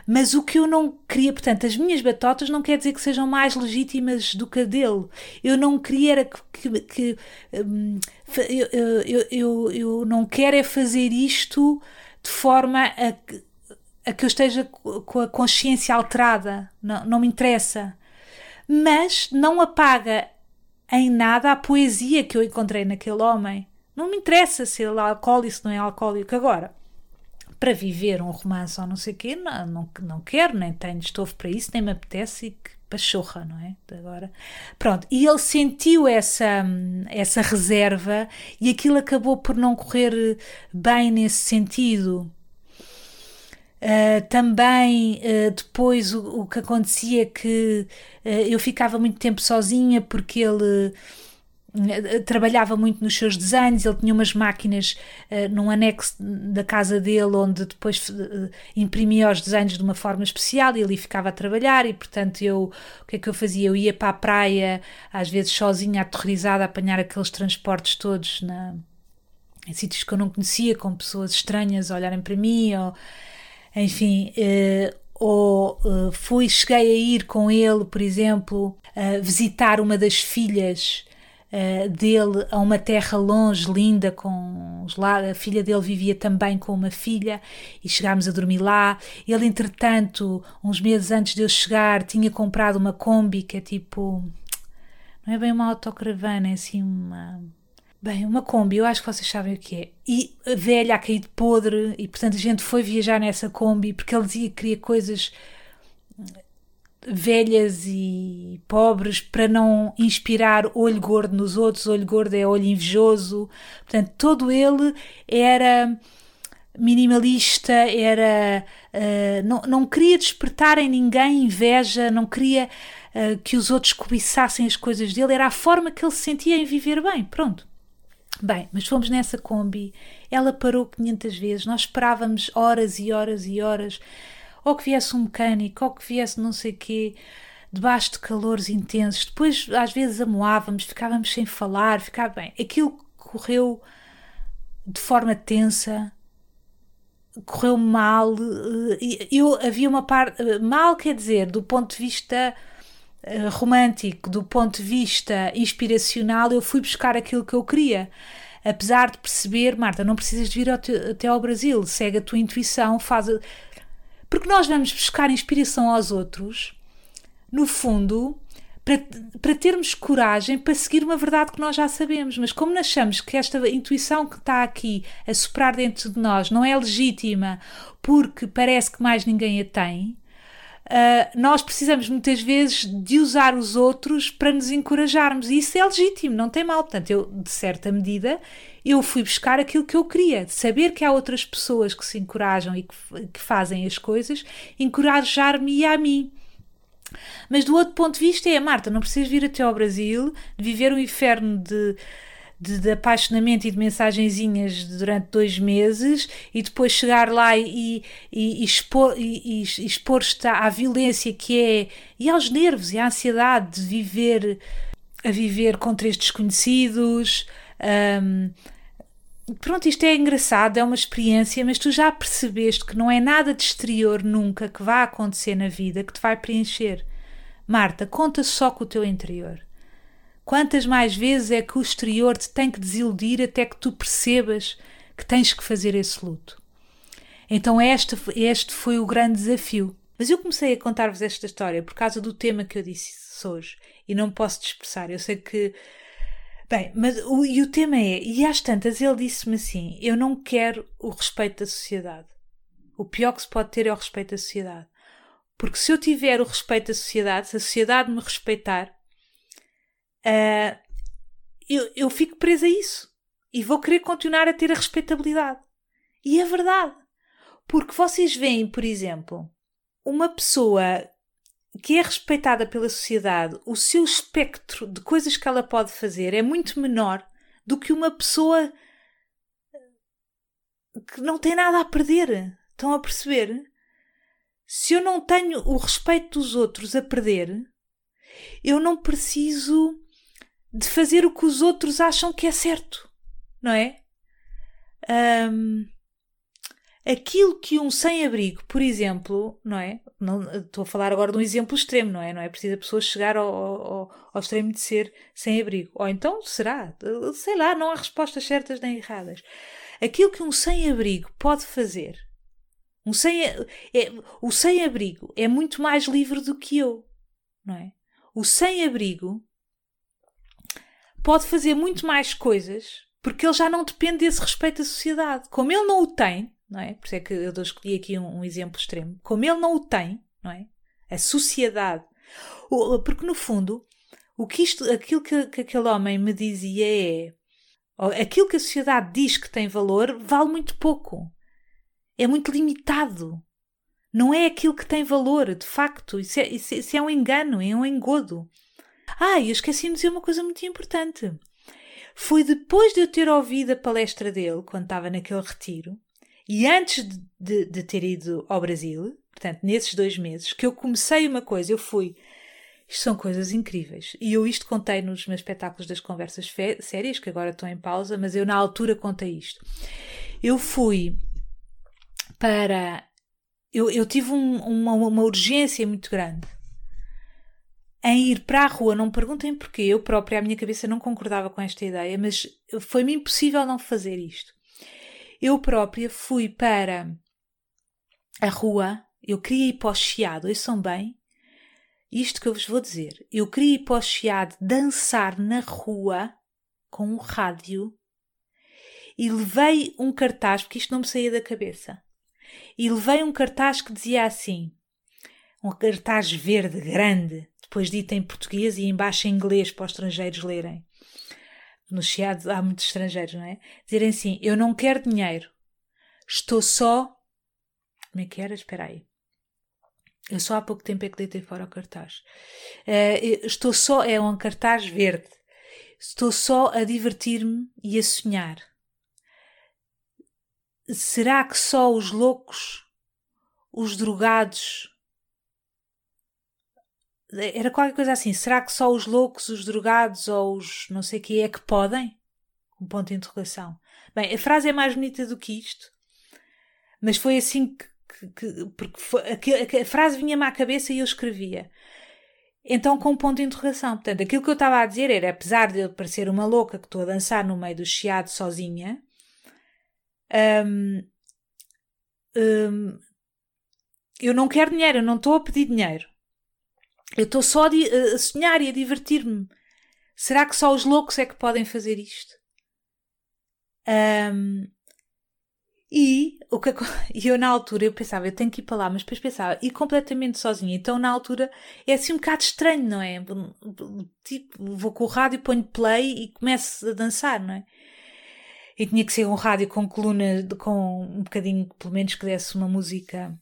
Mas o que eu não queria, portanto, as minhas batotas não quer dizer que sejam mais legítimas do que a dele. Eu não queria era que. que, hum, eu, eu, eu, eu não quero é fazer isto de forma a, a que eu esteja com a consciência alterada. Não, não me interessa. Mas não apaga em nada a poesia que eu encontrei naquele homem. Não me interessa se ele é alcoólico, se não é alcoólico. Agora, para viver um romance ou não sei o quê, não, não, não quero, nem tenho estofo para isso, nem me apetece e que pachorra, não é? Agora, pronto, e ele sentiu essa, essa reserva e aquilo acabou por não correr bem nesse sentido. Uh, também uh, depois o, o, que acontecia é que uh, eu ficava muito tempo sozinha porque ele trabalhava muito nos seus desenhos, ele tinha umas máquinas uh, num anexo da casa dele onde depois uh, imprimia os desenhos de uma forma especial e ali ficava a trabalhar e portanto eu, o que é que eu fazia? Eu ia para a praia às vezes sozinha, aterrorizada a apanhar aqueles transportes todos na, em sítios que eu não conhecia, com pessoas estranhas a olharem para mim ou enfim, uh, ou fui, cheguei a ir com ele, por exemplo, visitar uma das filhas uh, dele a uma terra longe, linda, com lá, a filha dele vivia também com uma filha e chegámos a dormir lá. Ele, entretanto, uns meses antes de eu chegar, tinha comprado uma Kombi, que é tipo. Não é bem uma autocaravana, é assim uma. Bem, uma Kombi, eu acho que vocês sabem o que é. E a velha a cair de podre, e portanto a gente foi viajar nessa Kombi porque ele dizia que queria coisas velhas e pobres para não inspirar olho gordo nos outros. Olho gordo é olho invejoso. Portanto, todo ele era minimalista, era uh, não, não queria despertar em ninguém inveja, não queria uh, que os outros cobiçassem as coisas dele, era a forma que ele se sentia em viver bem. Pronto. Bem, mas fomos nessa Kombi, ela parou 500 vezes, nós esperávamos horas e horas e horas ou que viesse um mecânico, ou que viesse não sei quê, debaixo de calores intensos. Depois, às vezes, amoávamos, ficávamos sem falar, ficava bem. Aquilo correu de forma tensa, correu mal. Eh, eu havia uma parte. Eh, mal quer dizer, do ponto de vista eh, romântico, do ponto de vista inspiracional, eu fui buscar aquilo que eu queria. Apesar de perceber, Marta, não precisas de vir até ao Brasil, segue a tua intuição, faz. Porque nós vamos buscar inspiração aos outros, no fundo, para, para termos coragem para seguir uma verdade que nós já sabemos. Mas como achamos que esta intuição que está aqui a soprar dentro de nós não é legítima porque parece que mais ninguém a tem, Uh, nós precisamos muitas vezes de usar os outros para nos encorajarmos e isso é legítimo, não tem mal. Portanto, eu, de certa medida, eu fui buscar aquilo que eu queria, saber que há outras pessoas que se encorajam e que, que fazem as coisas, encorajar-me a mim. Mas do outro ponto de vista é, Marta, não precisas vir até ao Brasil, de viver um inferno de de, de, apaixonamento e de mensagenzinhas durante dois meses e depois chegar lá e, e, e expor, expor-te à violência que é e aos nervos e à ansiedade de viver a viver com três desconhecidos. Um, pronto, isto é engraçado, é uma experiência, mas tu já percebeste que não é nada de exterior nunca que vai acontecer na vida que te vai preencher. Marta, conta só com o teu interior. Quantas mais vezes é que o exterior te tem que desiludir até que tu percebas que tens que fazer esse luto? Então este, este foi o grande desafio. Mas eu comecei a contar-vos esta história por causa do tema que eu disse hoje e não posso dispersar. Eu sei que. Bem, mas o, e o tema é, e às tantas ele disse-me assim: eu não quero o respeito da sociedade. O pior que se pode ter é o respeito da sociedade. Porque se eu tiver o respeito da sociedade, se a sociedade me respeitar, uh, eu, eu fico presa a isso. E vou querer continuar a ter a respeitabilidade. E é verdade. Porque vocês veem, por exemplo, uma pessoa que é respeitada pela sociedade, o seu espectro de coisas que ela pode fazer é muito menor do que uma pessoa que não tem nada a perder. Estão a perceber? Se eu não tenho o respeito dos outros a perder, eu não preciso de fazer o que os outros acham que é certo, não é? Um, aquilo que um sem-abrigo, por exemplo, não é? Não, estou a falar agora de um exemplo extremo, não é? Não é preciso a pessoa chegar ao, ao, ao extremo de ser sem-abrigo. Ou então será, sei lá, não há respostas certas nem erradas. Aquilo que um sem-abrigo pode fazer, um sem, é, o sem-abrigo é muito mais livre do que eu, não é? O sem-abrigo pode fazer muito mais coisas porque ele já não depende desse respeito da sociedade. Como ele não o tem, não é? Por isso é que eu escolhi aqui um, um exemplo extremo. Como ele não o tem, não é? A sociedade. Porque no fundo, o que isto, aquilo que, que aquele homem me dizia é aquilo que a sociedade diz que tem valor vale muito pouco. É muito limitado. Não é aquilo que tem valor, de facto. Isso é, isso, isso é um engano, é um engodo. Ah, e eu esqueci de dizer uma coisa muito importante. Foi depois de eu ter ouvido a palestra dele, quando estava naquele retiro, e antes de, de, de ter ido ao Brasil, portanto, nesses dois meses, que eu comecei uma coisa, eu fui. Isto são coisas incríveis. E eu isto contei nos meus espetáculos das conversas sérias, que agora estão em pausa, mas eu na altura contei isto. Eu fui para. Eu, eu tive um, uma, uma urgência muito grande em ir para a rua. Não me perguntem porquê, eu própria, a minha cabeça não concordava com esta ideia, mas foi-me impossível não fazer isto eu própria fui para a rua, eu queria ir para o chiado, ouçam bem, isto que eu vos vou dizer, eu queria ir para o chiado dançar na rua com um rádio e levei um cartaz, porque isto não me saía da cabeça, e levei um cartaz que dizia assim, um cartaz verde grande, depois dito em português e embaixo em inglês para os estrangeiros lerem no Chiado há muitos estrangeiros, não é? Dizerem assim: Eu não quero dinheiro, estou só. Como é que era? Espera aí. Eu só há pouco tempo é que deitei fora o cartaz. Uh, estou só, é um cartaz verde. Estou só a divertir-me e a sonhar. Será que só os loucos, os drogados, era qualquer coisa assim. Será que só os loucos, os drogados ou os não sei o que é que podem? Um ponto de interrogação. Bem, a frase é mais bonita do que isto, mas foi assim que. que, que porque foi, a, a, frase vinha-me à cabeça e eu escrevia. Então, com um ponto de interrogação. Portanto, aquilo que eu estava a dizer era: apesar de eu parecer uma louca que estou a dançar no meio do chiado sozinha, hum, hum, eu não quero dinheiro, eu não estou a pedir dinheiro. Eu estou só a sonhar e a divertir-me. Será que só os loucos é que podem fazer isto? Um, e o que eu na altura eu pensava, eu tenho que ir para lá, mas depois pensava, ir completamente sozinha. Então na altura é assim um bocado estranho, não é? Tipo, vou com o rádio, ponho play e começo a dançar, não é? E tinha que ser um rádio com coluna, com um bocadinho, pelo menos que desse uma música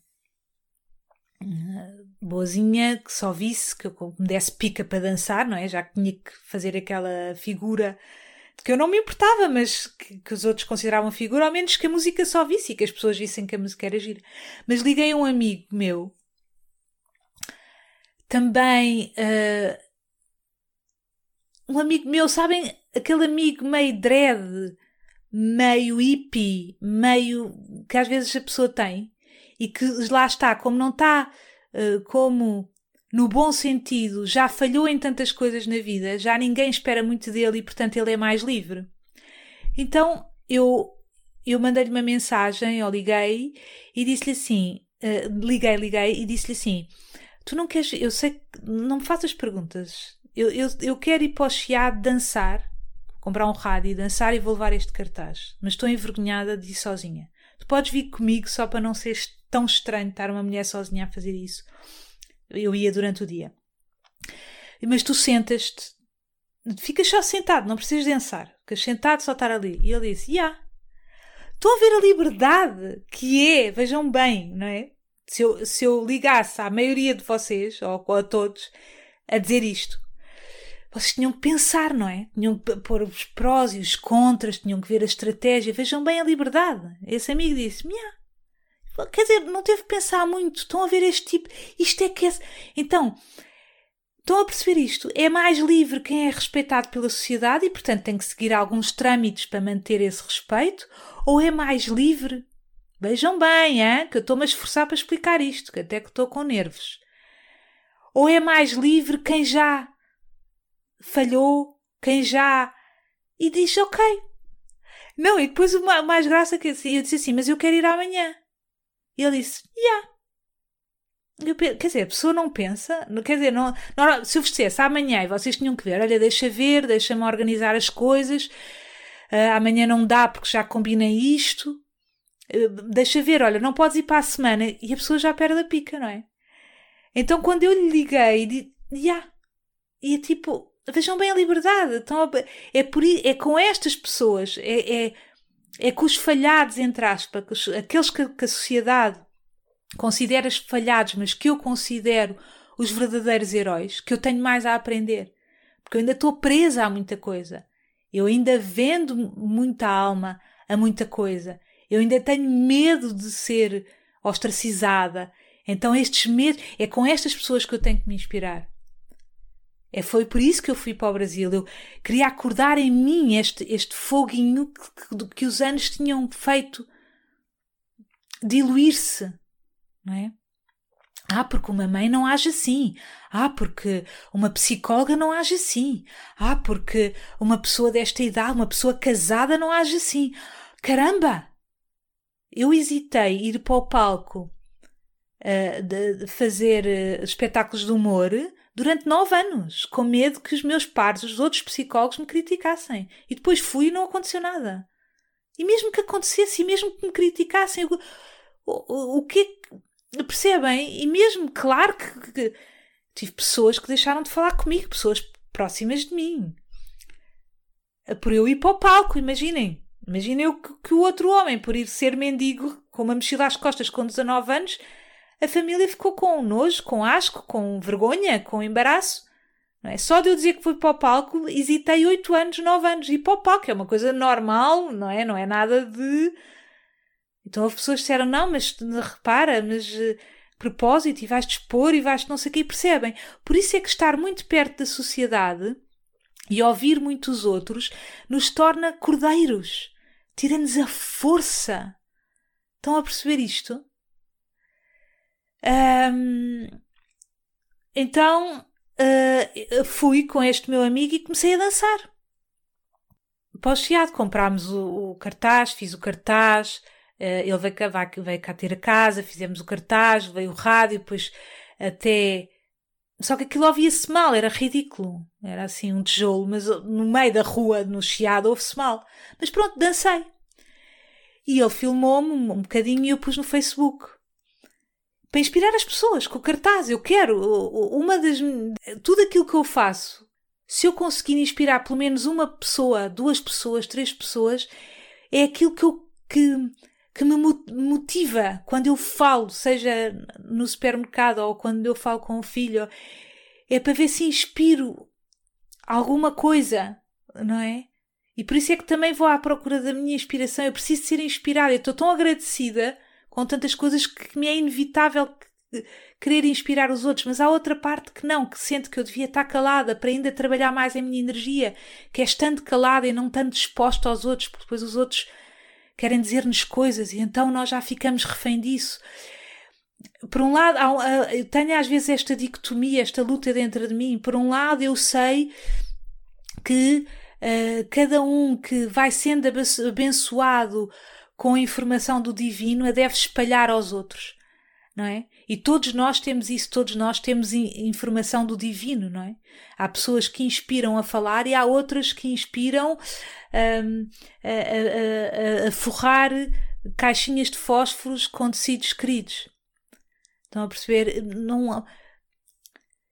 boazinha, que só visse, que me desse pica para dançar, não é? Já que tinha que fazer aquela figura que eu não me importava, mas que, que, os outros consideravam figura, ao menos que a música só visse e que as pessoas vissem que a música era gira. Mas liguei a um amigo meu, também. Uh, um amigo meu, sabem, aquele amigo meio dread, meio hippie, meio. que às vezes a pessoa tem, e que lá está, como não está uh, como no bom sentido, já falhou em tantas coisas na vida, já ninguém espera muito dele e, portanto, ele é mais livre. Então eu, eu mandei-lhe uma mensagem, eu liguei e disse-lhe assim: uh, liguei, liguei e disse-lhe assim: Tu não queres, eu sei que não me faças perguntas, eu, eu, eu quero ir para o Chiado dançar, comprar um rádio e dançar e vou levar este cartaz, mas estou envergonhada de ir sozinha. Tu podes vir comigo só para não ser tão estranho estar uma mulher sozinha a fazer isso. Eu ia durante o dia. Mas tu sentas-te, ficas só sentado, não precisas dançar, ficas sentado só estar ali. E ele disse: Ya. Yeah. Estão a ver a liberdade que é, vejam bem, não é? se eu, se eu ligasse à maioria de vocês, ou a todos, a dizer isto, vocês tinham que pensar, não é? Tinham que pôr os prós e os contras, tinham que ver a estratégia. Vejam bem a liberdade. Esse amigo disse-me, quer dizer, não teve que pensar muito. Estão a ver este tipo, isto é que é. Então, estão a perceber isto? É mais livre quem é respeitado pela sociedade e, portanto, tem que seguir alguns trâmites para manter esse respeito, ou é mais livre? Vejam bem, hein? que eu estou-me a esforçar para explicar isto, que até que estou com nervos. Ou é mais livre quem já falhou, quem já. E diz ok. Não, e depois o mais graça que eu disse assim, mas eu quero ir amanhã. E ele disse. Yeah. Eu, quer dizer, a pessoa não pensa, quer dizer, não, não, se eu vos amanhã e vocês tinham que ver, olha, deixa ver, deixa-me organizar as coisas, uh, amanhã não dá porque já combinei isto, uh, deixa ver, olha, não podes ir para a semana, e a pessoa já perde a pica, não é? Então quando eu lhe liguei, já, yeah. e é tipo, Vejam bem a liberdade. Então, é, por, é com estas pessoas, é, é, é com os falhados, entre aspas, aqueles que, que a sociedade considera falhados, mas que eu considero os verdadeiros heróis, que eu tenho mais a aprender. Porque eu ainda estou presa a muita coisa. Eu ainda vendo muita alma a muita coisa. Eu ainda tenho medo de ser ostracizada. Então, estes medos, é com estas pessoas que eu tenho que me inspirar. É, foi por isso que eu fui para o Brasil. Eu queria acordar em mim este, este foguinho que, que, que os anos tinham feito diluir-se, não é? Ah, porque uma mãe não age assim. Ah, porque uma psicóloga não age assim. Ah, porque uma pessoa desta idade, uma pessoa casada não age assim. Caramba! Eu hesitei ir para o palco uh, de, de, fazer uh, espetáculos de humor durante nove anos, com medo que os meus pares, os outros psicólogos, me criticassem. E depois fui e não aconteceu nada. E mesmo que acontecesse, e mesmo que me criticassem, o, o, o que Percebem? E mesmo, claro que, que tive pessoas que deixaram de falar comigo, pessoas próximas de mim. Por eu ir para o palco, imaginem. Imaginem que, que o outro homem, por ir ser mendigo com uma mochila às costas com 19 anos, a família ficou com nojo, com asco, com vergonha, com embaraço. Não é? Só de eu dizer que fui para o palco, hesitei oito anos, nove anos. E para o palco é uma coisa normal, não é? Não é nada de. Então as pessoas disseram: não, mas repara, mas uh, propósito, e vais dispor e vais não sei o que, e percebem. Por isso é que estar muito perto da sociedade e ouvir muitos outros nos torna cordeiros, tira-nos a força. Estão a perceber isto? Um, então uh, fui com este meu amigo e comecei a dançar. Pós chiado, comprámos o, o, cartaz, fiz o cartaz, uh, ele veio cá, veio cá ter a casa, fizemos o cartaz, veio o rádio, depois até. Só que aquilo ouvia-se mal, era ridículo. Era assim um tijolo, mas no meio da rua, no chiado, ouve-se mal. Mas pronto, dancei. E ele filmou-me um, um bocadinho e eu pus no Facebook para inspirar as pessoas com o cartaz. Eu quero uma das tudo aquilo que eu faço. Se eu conseguir inspirar pelo menos uma pessoa, duas pessoas, três pessoas, é aquilo que eu que, que me motiva quando eu falo, seja no supermercado ou quando eu falo com o filho, é para ver se inspiro alguma coisa, não é? E por isso é que também vou à procura da minha inspiração. Eu preciso ser inspirada. Eu estou tão agradecida com tantas coisas que me é inevitável querer inspirar os outros, mas há outra parte que não, que sente que eu devia estar calada para ainda trabalhar mais a minha energia, que é estando calada e não estando disposta aos outros, porque depois os outros querem dizer-nos coisas e então nós já ficamos refém disso. Por um lado, eu tenho às vezes esta dicotomia, esta luta dentro de mim. Por um lado, eu sei que uh, cada um que vai sendo abençoado com a informação do divino a deve espalhar aos outros, não é? E todos nós temos isso, todos nós temos informação do divino, não é? Há pessoas que inspiram a falar e há outras que inspiram um, a, a, a, forrar caixinhas de fósforos com tecidos queridos. Estão a perceber? Não...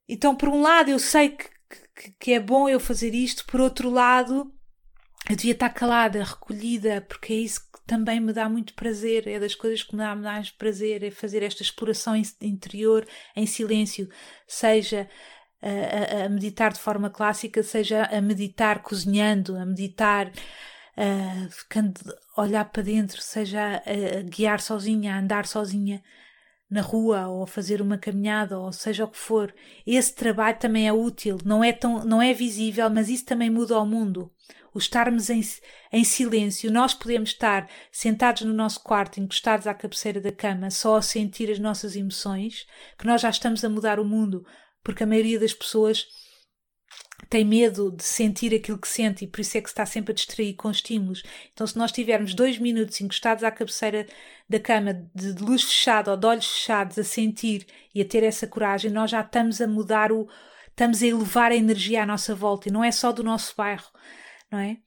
Então, por um lado, eu sei que, que, que é bom eu fazer isto, por outro lado, eu devia estar calada, recolhida, porque é isso também me dá muito prazer, é das coisas que me dá mais prazer, é fazer esta exploração interior em silêncio, seja a, a, meditar de forma clássica, seja a meditar cozinhando, a meditar ficando, olhar para dentro, seja a, a, guiar sozinha, a andar sozinha na rua ou a fazer uma caminhada ou seja o que for. Esse trabalho também é útil, não é, tão, não é visível, mas isso também muda o mundo. O estarmos em, em silêncio, nós podemos estar sentados no nosso quarto, encostados à cabeceira da cama, só a sentir as nossas emoções, que nós já estamos a mudar o mundo, porque a maioria das pessoas tem medo de sentir aquilo que sente e por isso é que está sempre a distrair com estímulos. Então, se nós tivermos dois minutos encostados à cabeceira da cama, de luz fechada ou de olhos fechados, a sentir e a ter essa coragem, nós já estamos a mudar o. estamos a elevar a energia à nossa volta e não é só do nosso bairro, não é?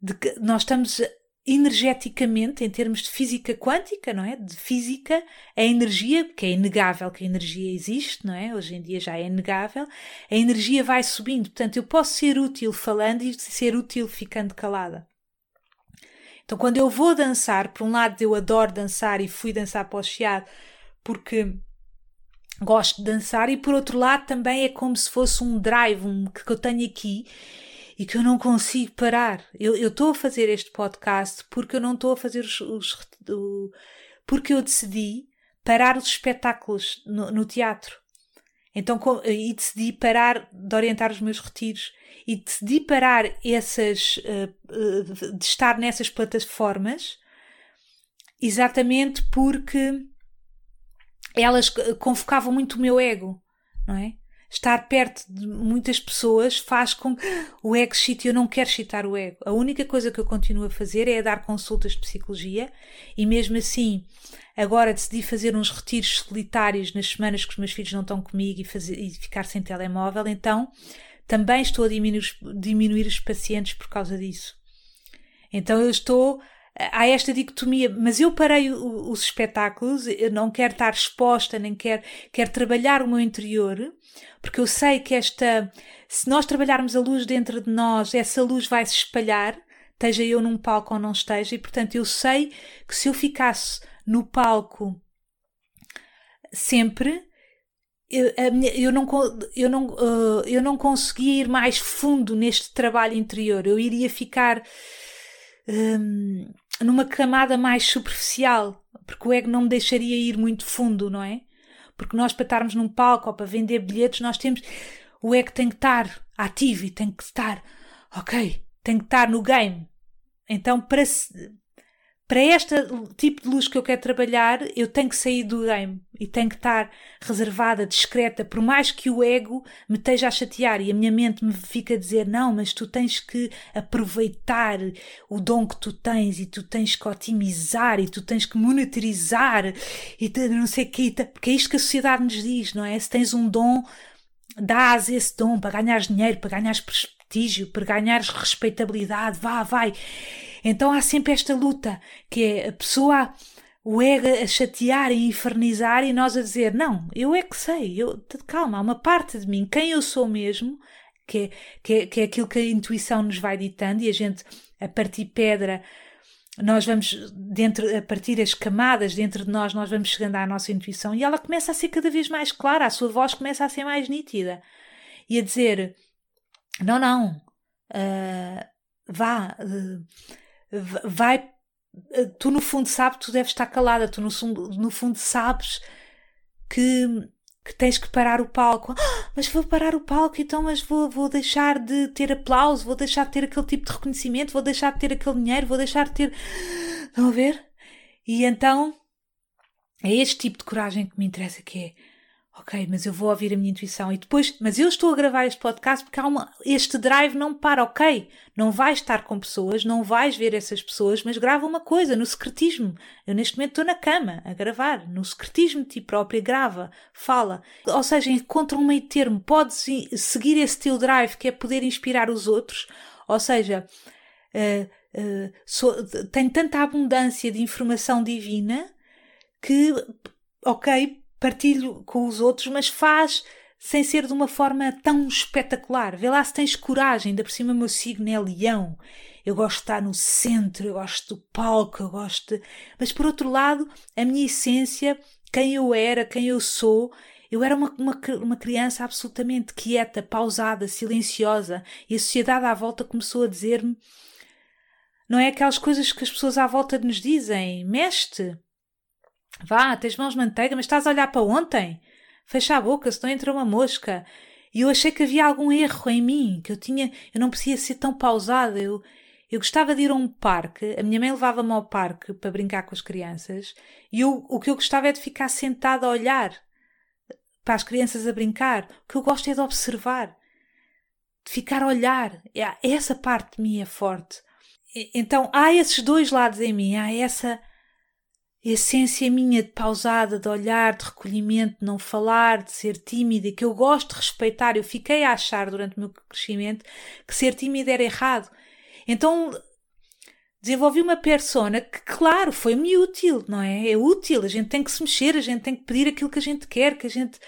De que nós estamos energeticamente, em termos de física quântica, não é? De física, a energia, que é inegável que a energia existe, não é? Hoje em dia já é inegável, a energia vai subindo. Portanto, eu posso ser útil falando e ser útil ficando calada. Então, quando eu vou dançar, por um lado eu adoro dançar e fui dançar para o Chiado porque gosto de dançar, e por outro lado também é como se fosse um drive que eu tenho aqui e que eu não consigo parar. Eu estou a fazer este podcast porque eu não estou a fazer os, os, o, porque eu decidi parar os espetáculos no, no teatro. Então, e decidi parar de orientar os meus retiros e decidi parar essas uh, de estar nessas plataformas exatamente porque elas convocavam muito o meu ego, não é? Estar perto de muitas pessoas faz com que o ego chite. Eu não quero chitar o ego. A única coisa que eu continuo a fazer é a dar consultas de psicologia e mesmo assim agora decidi fazer uns retiros solitários nas semanas que os meus filhos não estão comigo e, fazer, e ficar sem telemóvel. Então também estou a diminuir, diminuir os pacientes por causa disso. Então eu estou há esta dicotomia, mas eu parei o, os espetáculos, eu não quero estar exposta, nem quero, quero trabalhar o meu interior, porque eu sei que esta, se nós trabalharmos a luz dentro de nós, essa luz vai se espalhar, esteja eu num palco ou não esteja, e portanto eu sei que se eu ficasse no palco sempre, eu, eu, não, eu, não, uh, eu não conseguia ir mais fundo neste trabalho interior, eu iria ficar. Um, numa camada mais superficial, porque o ego não me deixaria ir muito fundo, não é? Porque nós, para estarmos num palco ou para vender bilhetes, nós temos. O ego tem que estar ativo e tem que estar. Ok, tem que estar no game. Então, para, para este tipo de luz que eu quero trabalhar, eu tenho que sair do game e tenho que estar reservada, discreta, por mais que o ego me esteja a chatear e a minha mente me fica a dizer: não, mas tu tens que aproveitar o dom que tu tens e tu tens que otimizar e tu tens que monetarizar e não sei o que, porque é isto que a sociedade nos diz, não é? Se tens um dom, dás esse dom para ganhares dinheiro, para ganhares prestígio, para ganhares respeitabilidade, vá, vai. Então há sempre esta luta, que é a pessoa, o ego a chatear e infernizar e nós a dizer, não, eu é que sei, eu, calma, há uma parte de mim, quem eu sou mesmo, que é, que, é, que é aquilo que a intuição nos vai ditando e a gente, a partir pedra, nós vamos dentro a partir das camadas dentro de nós nós vamos chegando à nossa intuição e ela começa a ser cada vez mais clara a sua voz começa a ser mais nítida e a dizer não não uh, vá uh, vai. Eh, tu, no fundo, sabes, tu deves estar calada, tu, no, no fundo, sabes que, que tens que parar o palco. Ah, mas vou parar o palco, então, mas vou, vou deixar de ter aplauso, vou deixar de ter aquele tipo de reconhecimento, vou deixar de ter aquele dinheiro, vou deixar de ter. Estão a ver? E então é este tipo de coragem que me interessa, que é ok, mas eu vou ouvir a minha intuição e depois, mas eu estou a gravar este podcast porque há uma, este drive não para, ok, não vais estar com pessoas, não vais ver essas pessoas, mas grava uma coisa no secretismo. Eu neste momento estou na cama a gravar, no secretismo de ti própria, grava, fala. Ou seja, encontra um meio termo, podes seguir esse teu drive que é poder inspirar os outros, ou seja, uh, uh, tem tanta abundância de informação divina que, ok, partilho com os outros, mas faz sem ser de uma forma tão espetacular. Vê lá se tens coragem, ainda por cima o meu signo é leão. Eu gosto de estar no centro, eu gosto do palco, eu gosto de... Mas por outro lado, a minha essência, quem eu era, quem eu sou, eu era uma, uma, uma criança absolutamente quieta, pausada, silenciosa, e a sociedade à volta começou a dizer-me não é aquelas coisas que as pessoas à volta nos dizem. Mexe-te. Vá, tens mãos de manteiga, mas estás a olhar para ontem? Fecha a boca, senão entra uma mosca. E eu achei que havia algum erro em mim, que eu tinha, eu não precisava ser tão pausada. Eu, eu gostava de ir a um parque, a minha mãe levava-me ao parque para brincar com as crianças, e eu, o que eu gostava é de ficar sentada a olhar para as crianças a brincar. O que eu gosto é de observar, de ficar a olhar. É, essa parte de mim é forte. Então há esses dois lados em mim, há essa essência minha de pausada, de olhar, de recolhimento, de não falar, de ser tímida, que eu gosto de respeitar. Eu fiquei a achar durante o meu crescimento que ser tímida era errado. Então desenvolvi uma persona que, claro, foi-me útil, não é? É útil, a gente tem que se mexer, a gente tem que pedir aquilo que a gente quer, que a gente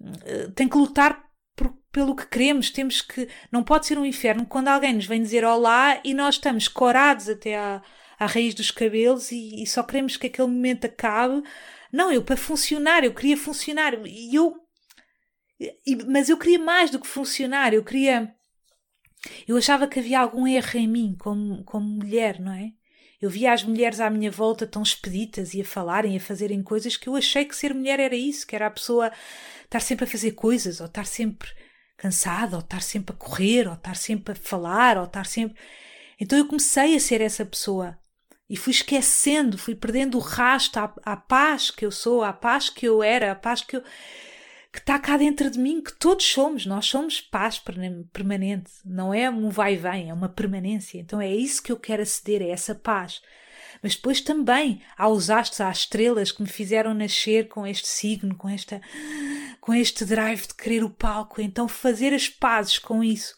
uh, tem que lutar por, pelo que queremos, temos que. Não pode ser um inferno quando alguém nos vem dizer olá e nós estamos corados até à, à raiz dos cabelos e, e só queremos que aquele momento acabe. Não, eu para funcionar, eu queria funcionar e eu. E, mas eu queria mais do que funcionar, eu queria eu achava que havia algum erro em mim, como, como mulher, não é? Eu via as mulheres à minha volta tão expeditas e a falarem, a fazerem coisas que eu achei que ser mulher era isso, que era a pessoa estar sempre a fazer coisas, ou estar sempre cansada, ou estar sempre a correr, ou estar sempre a falar, ou estar sempre. Então eu comecei a ser essa pessoa e fui esquecendo, fui perdendo o rasto à, à paz que eu sou, à paz que eu era, à paz que eu que está cá dentro de mim, que todos somos, nós somos paz permanente, não é um vai e vem, é uma permanência. Então é isso que eu quero aceder, é essa paz. Mas depois também há os astros, as estrelas que me fizeram nascer com este signo, com esta com este drive de querer o palco, então fazer as pazes com isso.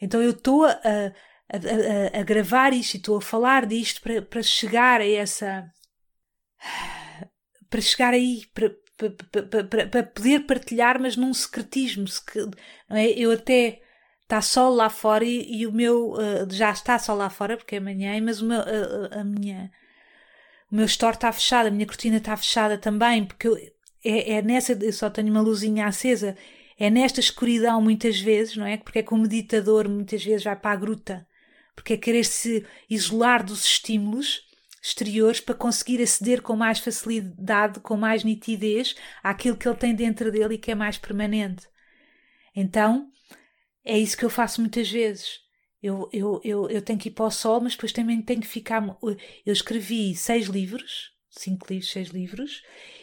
Então eu estou a, a, a, a, gravar isto e estou a falar disto para, para chegar a essa para chegar aí, para, para poder partilhar, mas num secretismo. É? Eu até está sol lá fora e, e o meu uh, já está sol lá fora porque é amanhã, mas o meu, uh, a minha o meu store está fechado, a minha cortina está fechada também, porque eu, é, é nessa, eu só tenho uma luzinha acesa, é nesta escuridão muitas vezes, não é? Porque é que o meditador muitas vezes vai para a gruta, porque é querer se isolar dos estímulos exteriores para conseguir aceder com mais facilidade, com mais nitidez àquilo que ele tem dentro dele e que é mais permanente. Então, é isso que eu faço muitas vezes. Eu, eu, eu, eu tenho que ir para o sol, mas depois também tenho que ficar. Eu escrevi seis livros, cinco livros, seis livros,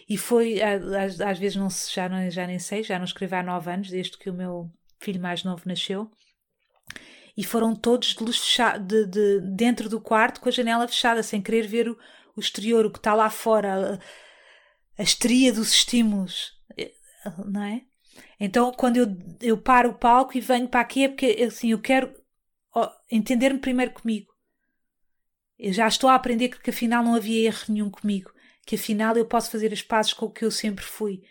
e foi, às, às vezes não já, não, já nem sei, já não escrevo há nove anos, desde que o meu filho mais novo nasceu e foram todos de de, de, dentro do quarto com a janela fechada, sem querer ver o, o exterior, o que está lá fora, a, a estria dos estímulos, eh, não é? Então, quando eu, eu paro o palco e venho para aqui, é porque assim, eu quero entender-me primeiro comigo. Eu já estou a aprender que, que afinal não havia erro nenhum comigo, que afinal eu posso fazer as pazes com o que eu sempre fui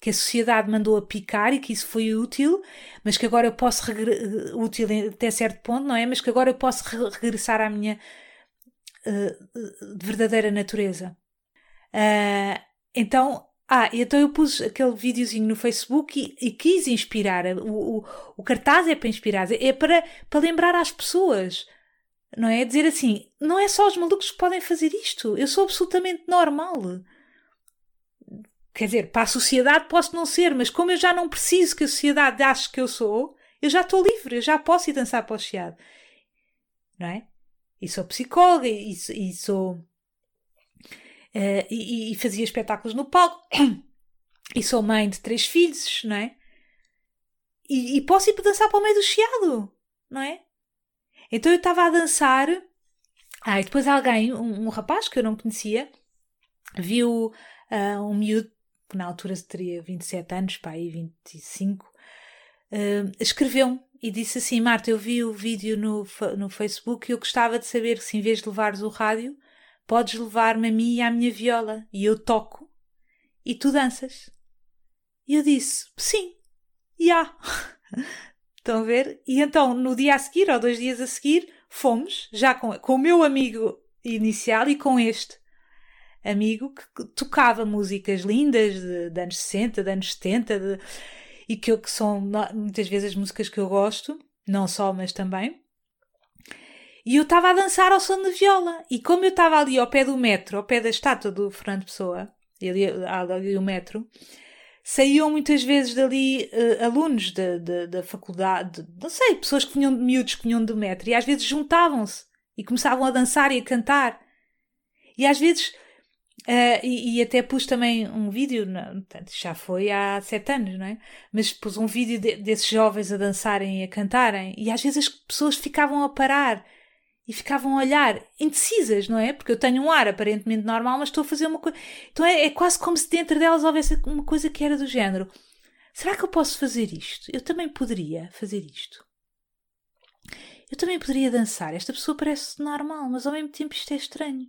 que a sociedade mandou a picar e que isso foi útil, mas que agora eu posso útil até certo ponto, não é? Mas que agora eu posso re regressar à minha uh, verdadeira natureza. Uh, então, ah, então eu pus aquele videozinho no Facebook e, e quis inspirar. O, o, o, cartaz é para inspirar, é para, para lembrar às pessoas, não é? Dizer assim, não é só os malucos que podem fazer isto, eu sou absolutamente normal. Quer dizer, para a sociedade posso não ser, mas como eu já não preciso que a sociedade ache que eu sou, eu já estou livre, eu já posso ir dançar para o chiado. Não é? E sou psicóloga, e, e sou. Uh, e, e, fazia espetáculos no palco, e sou mãe de três filhos, não é? E, e posso ir dançar para o meio do chiado, não é? Então eu estava a dançar. Ah, e depois alguém, um, um rapaz que eu não conhecia, viu uh, um miúdo na altura teria 27 anos, pá, aí 25, uh, escreveu-me e disse assim: Marta, eu vi o vídeo no, no Facebook e eu gostava de saber se em vez de levares o rádio, podes levar-me a mim e à minha viola e eu toco e tu danças. E eu disse: sim, já. Yeah. Estão a ver? E então, no dia a seguir, ou dois dias a seguir, fomos, já com, com o meu amigo inicial e com este amigo que, tocava músicas lindas de, de, anos 60, de anos 70, de, e que, que são muitas vezes as músicas que eu gosto, não só, mas também. E eu estava a dançar ao som de viola. E como eu estava ali ao pé do metro, ao pé da estátua do Fernando Pessoa, ali, o metro, saíam muitas vezes dali uh, alunos da, da, da faculdade, não sei, pessoas que vinham de miúdos que vinham do metro, e às vezes juntavam-se e começavam a dançar e a cantar. E às vezes, uh, e, e, até pus também um vídeo, não, já foi há sete anos, não é? Mas pus um vídeo de, desses jovens a dançarem e a cantarem, e às vezes as pessoas ficavam a parar e ficavam a olhar indecisas, não é? Porque eu tenho um ar aparentemente normal, mas estou a fazer uma coisa. Então é, é, quase como se dentro delas houvesse uma coisa que era do género: será que eu posso fazer isto? Eu também poderia fazer isto. Eu também poderia dançar. Esta pessoa parece normal, mas ao mesmo tempo isto é estranho.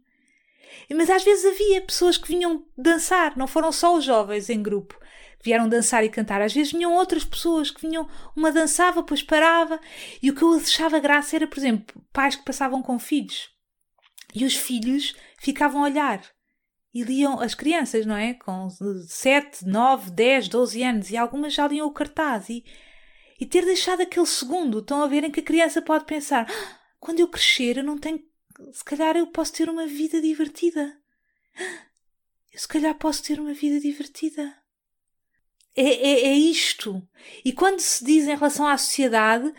Mas às vezes havia pessoas que vinham dançar, não foram só os jovens em grupo vieram dançar e cantar. Às vezes vinham outras pessoas que vinham, uma dançava, depois parava. E o que eu achava graça era, por exemplo, pais que passavam com filhos. E os filhos ficavam a olhar. E liam as crianças, não é? Com 7, 9, 10, 12 anos. E algumas já liam o cartaz. E, e ter deixado aquele segundo, estão a ver, em que a criança pode pensar: ah, quando eu crescer, eu não tenho. Se calhar eu posso ter uma vida divertida. Eu se calhar posso ter uma vida divertida é, é, é isto. E quando se diz em relação à sociedade,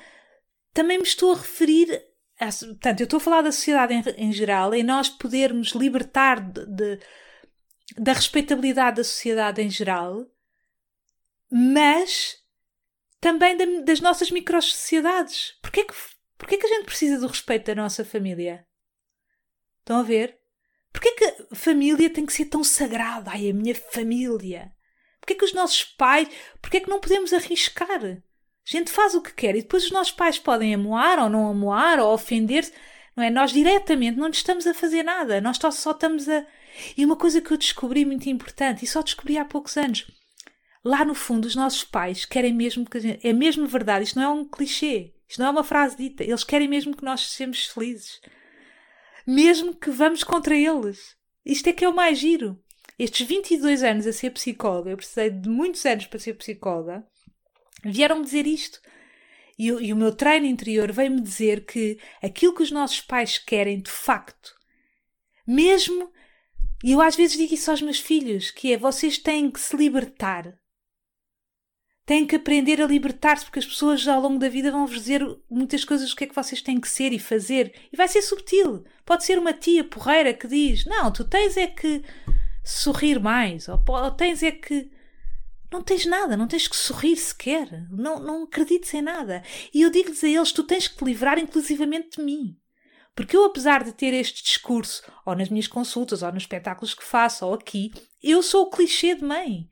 também me estou a referir. A, portanto, eu estou a falar da sociedade em, em geral, em nós podermos libertar de, de, da respeitabilidade da sociedade em geral, mas também da, das nossas micro-sociedades. Porquê que, porquê que a gente precisa do respeito da nossa família? Estão a ver? Porquê que a família tem que ser tão sagrada? Ai, a minha família. Porquê que os nossos pais. Porquê que não podemos arriscar? A gente faz o que quer e depois os nossos pais podem amoar ou não amoar ou ofender-se. Não é? Nós diretamente não estamos a fazer nada. Nós só, estamos a. E uma coisa que eu descobri muito importante, e só descobri há poucos anos. Lá no fundo, os nossos pais querem mesmo que a gente. É mesmo verdade, isto não é um clichê, isto não é uma frase dita. Eles querem mesmo que nós sejamos felizes. Mesmo que vamos contra eles. Isto é que é o mais giro estes 22 anos a ser psicóloga, eu precisei de muitos anos para ser psicóloga, vieram-me dizer isto. E, e o meu treino interior veio-me dizer que aquilo que os nossos pais querem de facto, mesmo, e eu às vezes digo isso aos meus filhos, que é vocês têm que se libertar. Têm que aprender a libertar-se, porque as pessoas ao longo da vida vão vos dizer muitas coisas do que é que vocês têm que ser e fazer. E vai ser subtil. Pode ser uma tia porreira que diz: Não, tu tens é que sorrir mais, ou, ou tens é que não tens nada, não tens que sorrir sequer, não, não acredites em nada. E eu digo-lhes a eles: tu tens que te livrar inclusivamente de mim. Porque eu, apesar de ter este discurso, ou nas minhas consultas, ou nos espetáculos que faço, ou aqui, eu sou o clichê de mãe.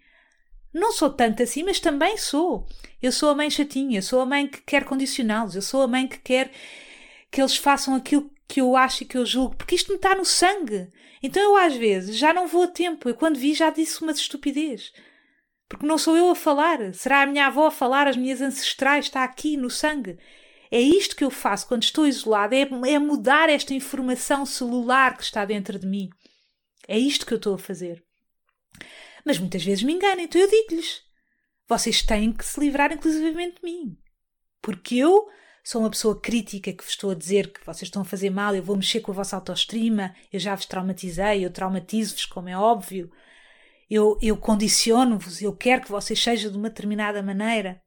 Não sou tanto assim, mas também sou. Eu sou a mãe chatinha, sou a mãe que quer condicioná-los, eu sou a mãe que quer que eles façam aquilo que eu acho e que eu julgo, porque isto me está no sangue. Então eu às vezes já não vou a tempo. Eu quando vi já disse uma estupidez. Porque não sou eu a falar. Será a minha avó a falar, as minhas ancestrais, está aqui no sangue. É isto que eu faço quando estou isolada, é, é mudar esta informação celular que está dentro de mim. É isto que eu estou a fazer. Mas muitas vezes me engano, então eu digo-lhes: vocês têm que se livrar inclusivamente de mim. Porque eu sou uma pessoa crítica que vos estou a dizer que vocês estão a fazer mal, eu vou mexer com a vossa autoestima, eu já vos traumatizei, eu traumatizo-vos, como é óbvio, eu, eu condiciono-vos, eu quero que vocês sejam de uma determinada maneira.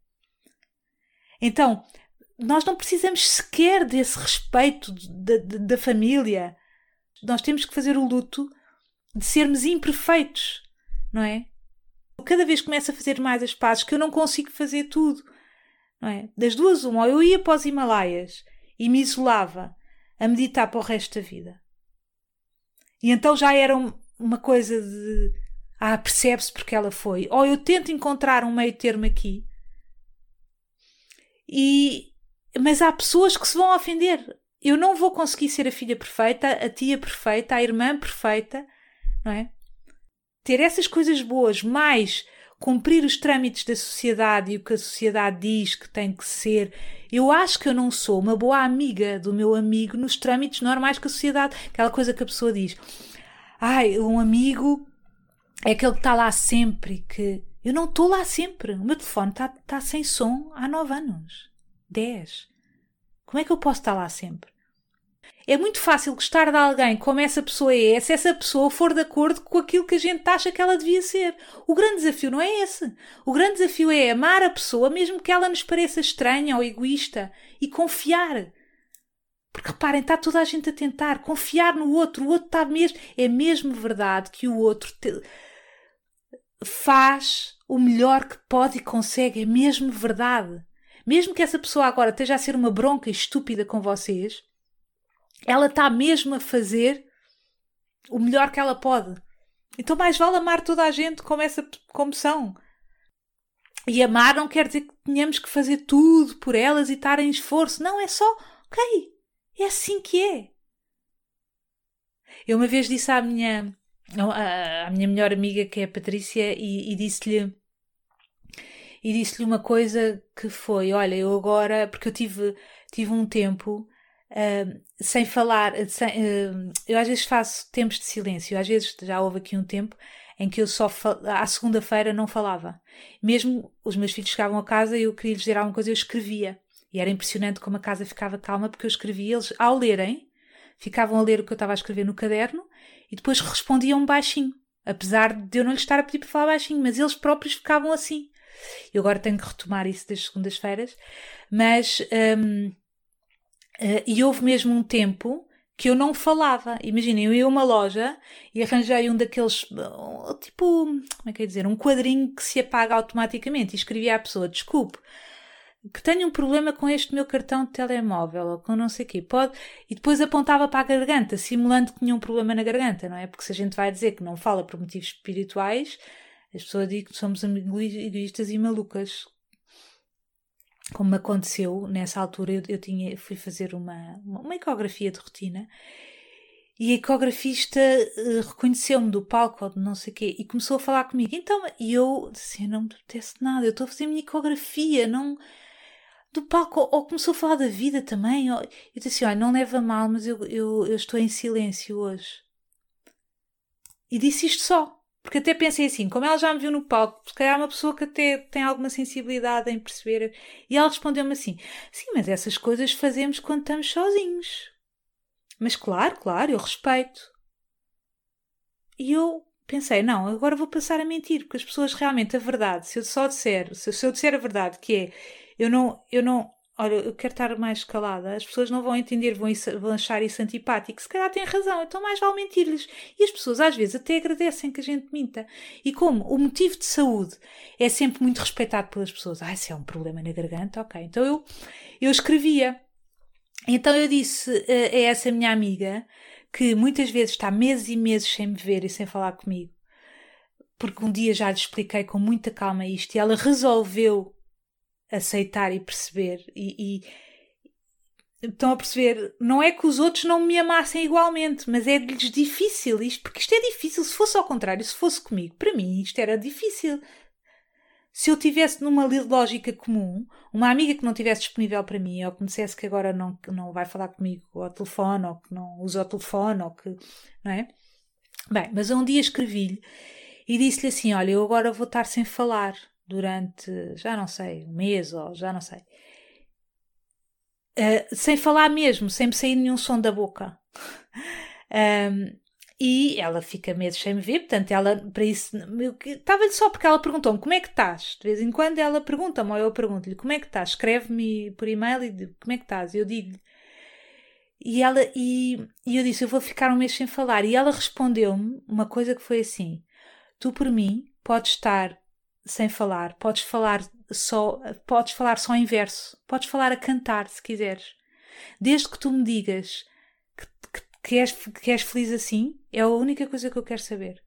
Então, nós não precisamos sequer desse respeito da, da família. Nós temos que fazer o luto de sermos imperfeitos, não é? Cada vez começo a fazer mais as pazes, que eu não consigo fazer tudo. Não é? Das duas, uma, ou eu ia para os Himalaias e me isolava a meditar para o resto da vida. E então já era uma coisa de. Ah, percebe-se porque ela foi. Ou eu tento encontrar um meio termo aqui. E, mas há pessoas que se vão ofender. Eu não vou conseguir ser a filha perfeita, a tia perfeita, a irmã perfeita, não é? Ter essas coisas boas, mais cumprir os trâmites da sociedade e o que a sociedade diz que tem que ser. Eu acho que eu não sou uma boa amiga do meu amigo nos trâmites normais que a sociedade. Aquela coisa que a pessoa diz. Ai, um amigo é aquele que está lá sempre. que Eu não estou lá sempre. O meu telefone está, está sem som há nove anos. dez. Como é que eu posso estar lá sempre? É muito fácil gostar de alguém como essa pessoa é, se essa pessoa for de acordo com aquilo que a gente acha que ela devia ser. O grande desafio não é esse. O grande desafio é amar a pessoa, mesmo que ela nos pareça estranha ou egoísta, e confiar. Porque reparem, está toda a gente a tentar confiar no outro. O outro está mesmo. É mesmo verdade que o outro te... faz o melhor que pode e consegue. É mesmo verdade. Mesmo que essa pessoa agora esteja a ser uma bronca estúpida com vocês ela está mesmo a fazer o melhor que ela pode. Então mais vale amar toda a gente como, essa, como são. E amar não quer dizer que tenhamos que fazer tudo por elas e estar em esforço. Não, é só, ok, é assim que é. Eu uma vez disse à minha, à minha melhor amiga, que é a Patrícia, e, e disse-lhe e disse-lhe uma coisa que foi, olha, eu agora, porque eu tive, tive um tempo Sem falar, sem, uh, eu às vezes faço tempos de silêncio, às vezes já houve aqui um tempo em que eu só à segunda-feira não falava. Mesmo os meus filhos chegavam a casa e eu queria lhes dizer alguma coisa, eu escrevia. E era impressionante como a casa ficava calma porque eu escrevia, eles ao lerem, ficavam a ler o que eu estava a escrever no caderno e depois respondiam baixinho. Apesar de eu não lhes estar a pedir para falar baixinho, mas eles próprios ficavam assim. Eu agora tenho que retomar isso das segundas-feiras, mas um, Uh, e houve mesmo um tempo que eu não falava. Imaginem, eu ia a uma loja e arranjei um daqueles, uh, tipo, como é que é dizer, um quadrinho que se apaga automaticamente e escrevia à pessoa, desculpe, que tenho um problema com este meu cartão de telemóvel ou com não sei o quê. Pode... E depois apontava para a garganta, simulando que tinha um problema na garganta, não é? Porque se a gente vai dizer que não fala por motivos espirituais, as pessoas dizem que somos egoístas e malucas como me aconteceu nessa altura, eu, eu tinha, fui fazer uma, uma ecografia de rotina e a ecografista uh, reconheceu-me do palco ou de não sei o quê e começou a falar comigo. Então, e eu disse: não me apetece nada, eu estou a fazer a minha ecografia, não. Do palco, ou, ou começou a falar da vida também. Ou, eu disse: olha, não leva mal, mas eu, eu, eu estou em silêncio hoje. E disse isto só. Porque até pensei assim, como ela já me viu no palco, se calhar é uma pessoa que até tem alguma sensibilidade em perceber. E ela respondeu-me assim: Sim, mas essas coisas fazemos quando estamos sozinhos. Mas claro, claro, eu respeito. E eu pensei: Não, agora vou passar a mentir, porque as pessoas realmente, a verdade, se eu só disser, se eu disser a verdade, que é eu não, eu não, olha, eu quero estar mais calada, as pessoas não vão entender, vão, vão achar isso antipático. Se calhar têm razão, então mais vale mentir-lhes. E as pessoas às vezes até agradecem que a gente minta. E como o motivo de saúde é sempre muito respeitado pelas pessoas, ah, se é um problema na garganta, ok. Então eu, eu escrevia. Então eu disse a essa minha amiga que muitas vezes está meses e meses sem me ver e sem falar comigo, porque um dia já lhe expliquei com muita calma isto e ela resolveu aceitar e perceber. E, e, estão a perceber? Não é que os outros não me amassem igualmente, mas é-lhes difícil isto, porque isto é difícil. Se fosse ao contrário, se fosse comigo, para mim isto era difícil. Se eu tivesse numa lógica comum, uma amiga que não tivesse disponível para mim, ou que me dissesse que agora não, não vai falar comigo ao telefone, ou que não usa o telefone, ou que. Não é? Bem, mas um dia escrevi-lhe e disse-lhe assim: Olha, eu agora vou estar sem falar durante, já não sei, um mês ou já não sei. Uh, sem falar mesmo, sem me sair nenhum som da boca. um, e ela fica meses sem me ver, portanto, ela, para isso, estava-lhe só porque ela perguntou-me como é que estás. De vez em quando ela pergunta-me, ou eu pergunto-lhe como é que estás, escreve-me por e-mail e digo como é que estás. Eu digo-lhe. E, ela, e, e eu disse, eu vou ficar um mês sem falar. E ela respondeu-me uma coisa que foi assim: Tu, por mim, podes estar sem falar, podes falar só, podes falar só em verso, podes falar a cantar se quiseres. Desde que tu me digas que, que, que, és, que és feliz assim, é a única coisa que eu quero saber.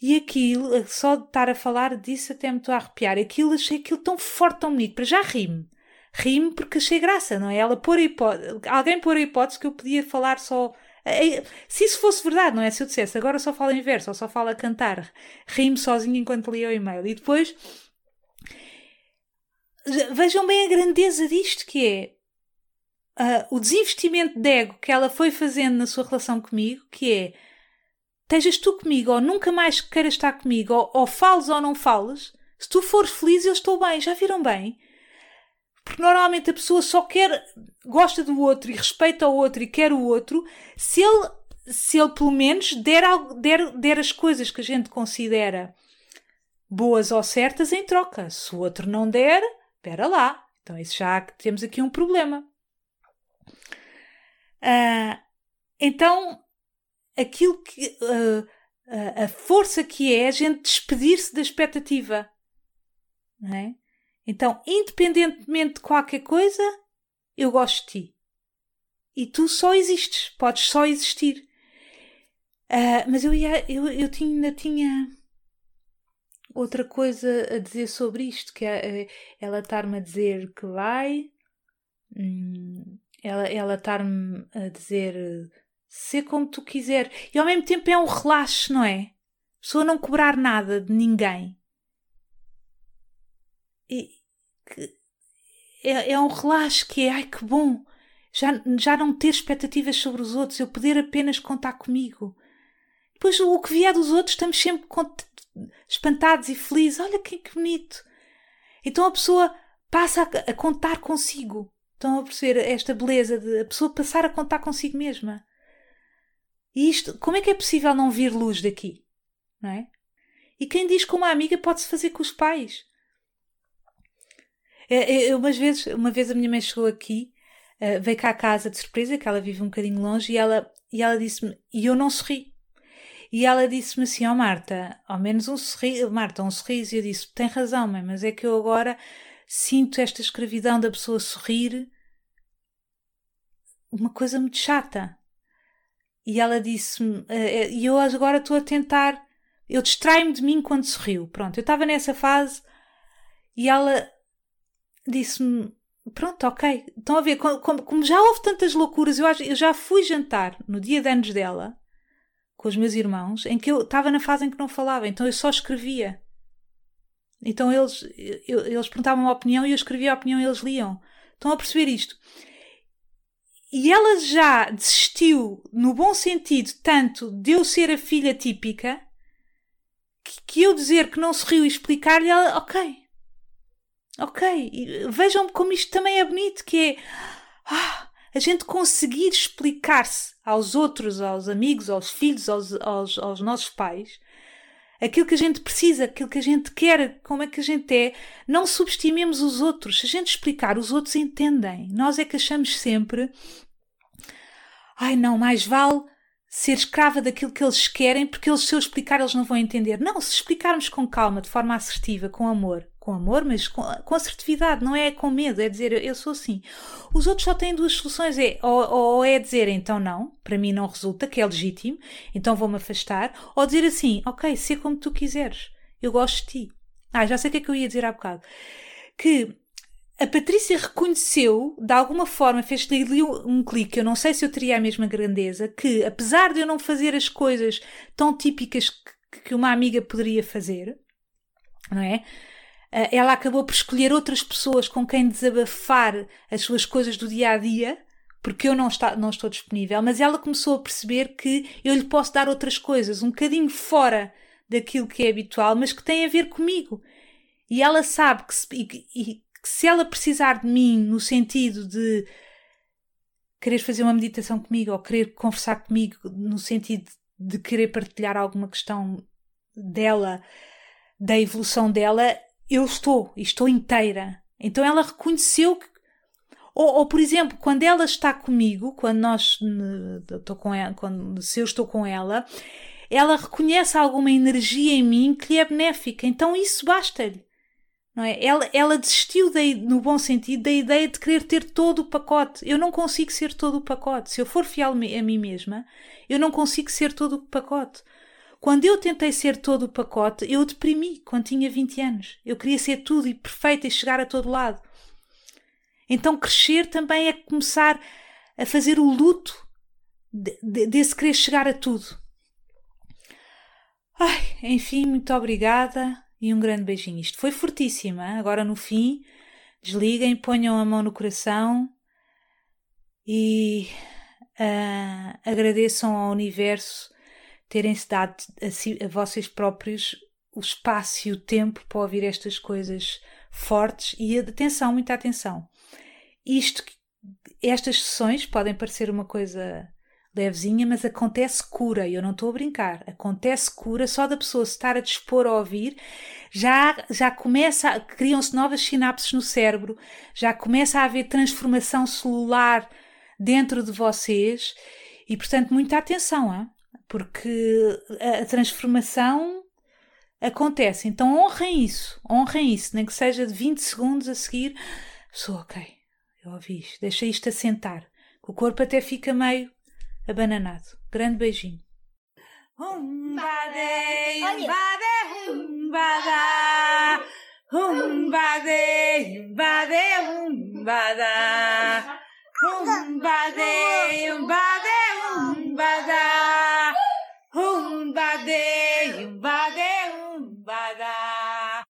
E aquilo, só de estar a falar disso até me estou a arrepiar. Aquilo, achei aquilo tão forte, tão bonito. Para já rime. Rime porque achei graça, não é? Ela pôr a hipótese, alguém pôr a hipótese que eu podia falar só se isso fosse verdade, não é? Se eu dissesse agora só falo em verso ou só falo a cantar, ri-me sozinho enquanto lia o e-mail. E depois vejam bem a grandeza disto que é uh, o desinvestimento de ego que ela foi fazendo na sua relação comigo, que é estejas tu comigo ou nunca mais queiras estar comigo, ou, ou fales ou não fales, se tu fores feliz, eu estou bem. Já viram bem? Porque normalmente a pessoa só quer, gosta do outro e respeita o outro e quer o outro, se ele, se ele pelo menos der, der, der as coisas que a gente considera boas ou certas em troca. Se o outro não der, espera lá. Então, isso já temos aqui um problema. Uh, então, aquilo que. Uh, a força que é a gente despedir-se da expectativa. Não é? Então, independentemente de qualquer coisa, eu gosto de ti. E tu só existes, podes só existir. Uh, mas eu, ia, eu, eu tinha, ainda tinha outra coisa a dizer sobre isto, que é, é ela estar-me a dizer que vai, hum, ela, ela estar-me a dizer ser como tu quiser. E ao mesmo tempo é um relaxo, não é? A pessoa não cobrar nada de ninguém. E, que, é, é um relaxo que é, ai que bom, já, já não ter expectativas sobre os outros, eu poder apenas contar comigo. Depois o que vier dos outros estamos sempre espantados e felizes. Olha que, que bonito. Então a pessoa passa a, a, contar consigo. Estão a perceber esta beleza de a pessoa passar a contar consigo mesma. E isto, como é que é possível não vir luz daqui? Não é? E quem diz que uma amiga pode-se fazer com os pais? Eu, é, é, umas vezes, uma vez a minha mãe chegou aqui, uh, veio cá à casa de surpresa, que ela vive um bocadinho longe, e ela, e ela disse-me, e eu não sorri. E ela disse-me assim: Ó oh, Marta, ao menos um sorriso, Marta, um sorriso. E eu disse: Tem razão, mãe, mas é que eu agora sinto esta escravidão da pessoa sorrir uma coisa muito chata. E ela disse-me: eh, eh, E eu agora estou a tentar. Eu distraio-me de mim quando sorriu. Pronto, eu estava nessa fase e ela disse-me: Pronto, ok. Estão a ver, como, como, já houve tantas loucuras, eu, eu já fui jantar no dia de anos dela com os meus irmãos em que eu estava na fase em que não falava, então eu só escrevia. Então eles, eu, eles perguntavam a opinião e eu escrevia a opinião e eles liam. Estão a perceber isto? E ela já desistiu, no bom sentido, tanto de eu ser a filha típica, que, eu dizer que não sorriu e explicar-lhe, ela, ok. Ok. E vejam como isto também é bonito, que é. Ah, a gente conseguir explicar-se aos outros, aos amigos, aos filhos, aos, aos, aos nossos pais, aquilo que a gente precisa, aquilo que a gente quer, como é que a gente é, não subestimemos os outros. Se a gente explicar, os outros entendem. Nós é que achamos sempre, ai não, mais vale ser escrava daquilo que eles querem, porque eles, se eu explicar, eles não vão entender. Não, se explicarmos com calma, de forma assertiva, com amor, com amor, mas com, com assertividade, não é com medo, é dizer eu sou assim. Os outros só têm duas soluções: é, ou, ou é dizer então não, para mim não resulta, que é legítimo, então vou-me afastar, ou dizer assim, ok, ser como tu quiseres, eu gosto de ti. Ah, já sei o que é que eu ia dizer há bocado. Que a Patrícia reconheceu, de alguma forma, fez-lhe um clique, eu não sei se eu teria a mesma grandeza, que apesar de eu não fazer as coisas tão típicas que, que uma amiga poderia fazer, não é? Eh, ela acabou por escolher outras pessoas com quem desabafar as suas coisas do dia a dia, porque eu não, está, não estou disponível, mas ela começou a perceber que eu lhe posso dar outras coisas, um bocadinho fora daquilo que é habitual, mas que tem a ver comigo. E ela sabe que se, e, e, que se ela precisar de mim no sentido de querer fazer uma meditação comigo ou querer conversar comigo no sentido de querer partilhar alguma questão dela, da evolução dela, eu estou, estou inteira. Então ela reconheceu que. Ou, ou, por exemplo, quando ela está comigo, quando nós estou com ela, quando, se eu estou com ela, ela reconhece alguma energia em mim que lhe é benéfica. Então isso basta-lhe. Não é? ela, ela desistiu, de, no bom sentido, da ideia de querer ter todo o pacote. Eu não consigo ser todo o pacote. Se eu for fiel a mim mesma, eu não consigo ser todo o pacote. Quando eu tentei ser todo o pacote, eu deprimi quando tinha 20 anos. Eu queria ser tudo e perfeita e chegar a todo lado. Então crescer também é começar a fazer o luto de, de, desse querer chegar a tudo. Ai, enfim, muito obrigada e um grande beijinho. Isto foi fortíssimo. Hein? Agora no fim, desliguem, ponham a mão no coração e uh, agradeçam ao universo terem-se dado a, si, a vocês próprios o espaço e o tempo para ouvir estas coisas fortes e atenção, muita atenção. Isto, estas sessões podem parecer uma coisa levezinha, mas acontece cura, e eu não estou a brincar. Acontece cura só da pessoa se estar a dispor a ouvir, já, já começa, criam-se novas sinapses no cérebro, já começa a haver transformação celular dentro de vocês, e portanto, muita atenção, hein? Porque a, transformação acontece. Então honrem isso, honrem isso, nem que seja de 20 segundos a seguir. Sou ok, eu ouvi isto, deixa isto assentar. O corpo até fica meio abananado. Grande beijinho. Humbade, humbade, humbada. Humbade, humbade, humbada. Humbade, humbade, humbada.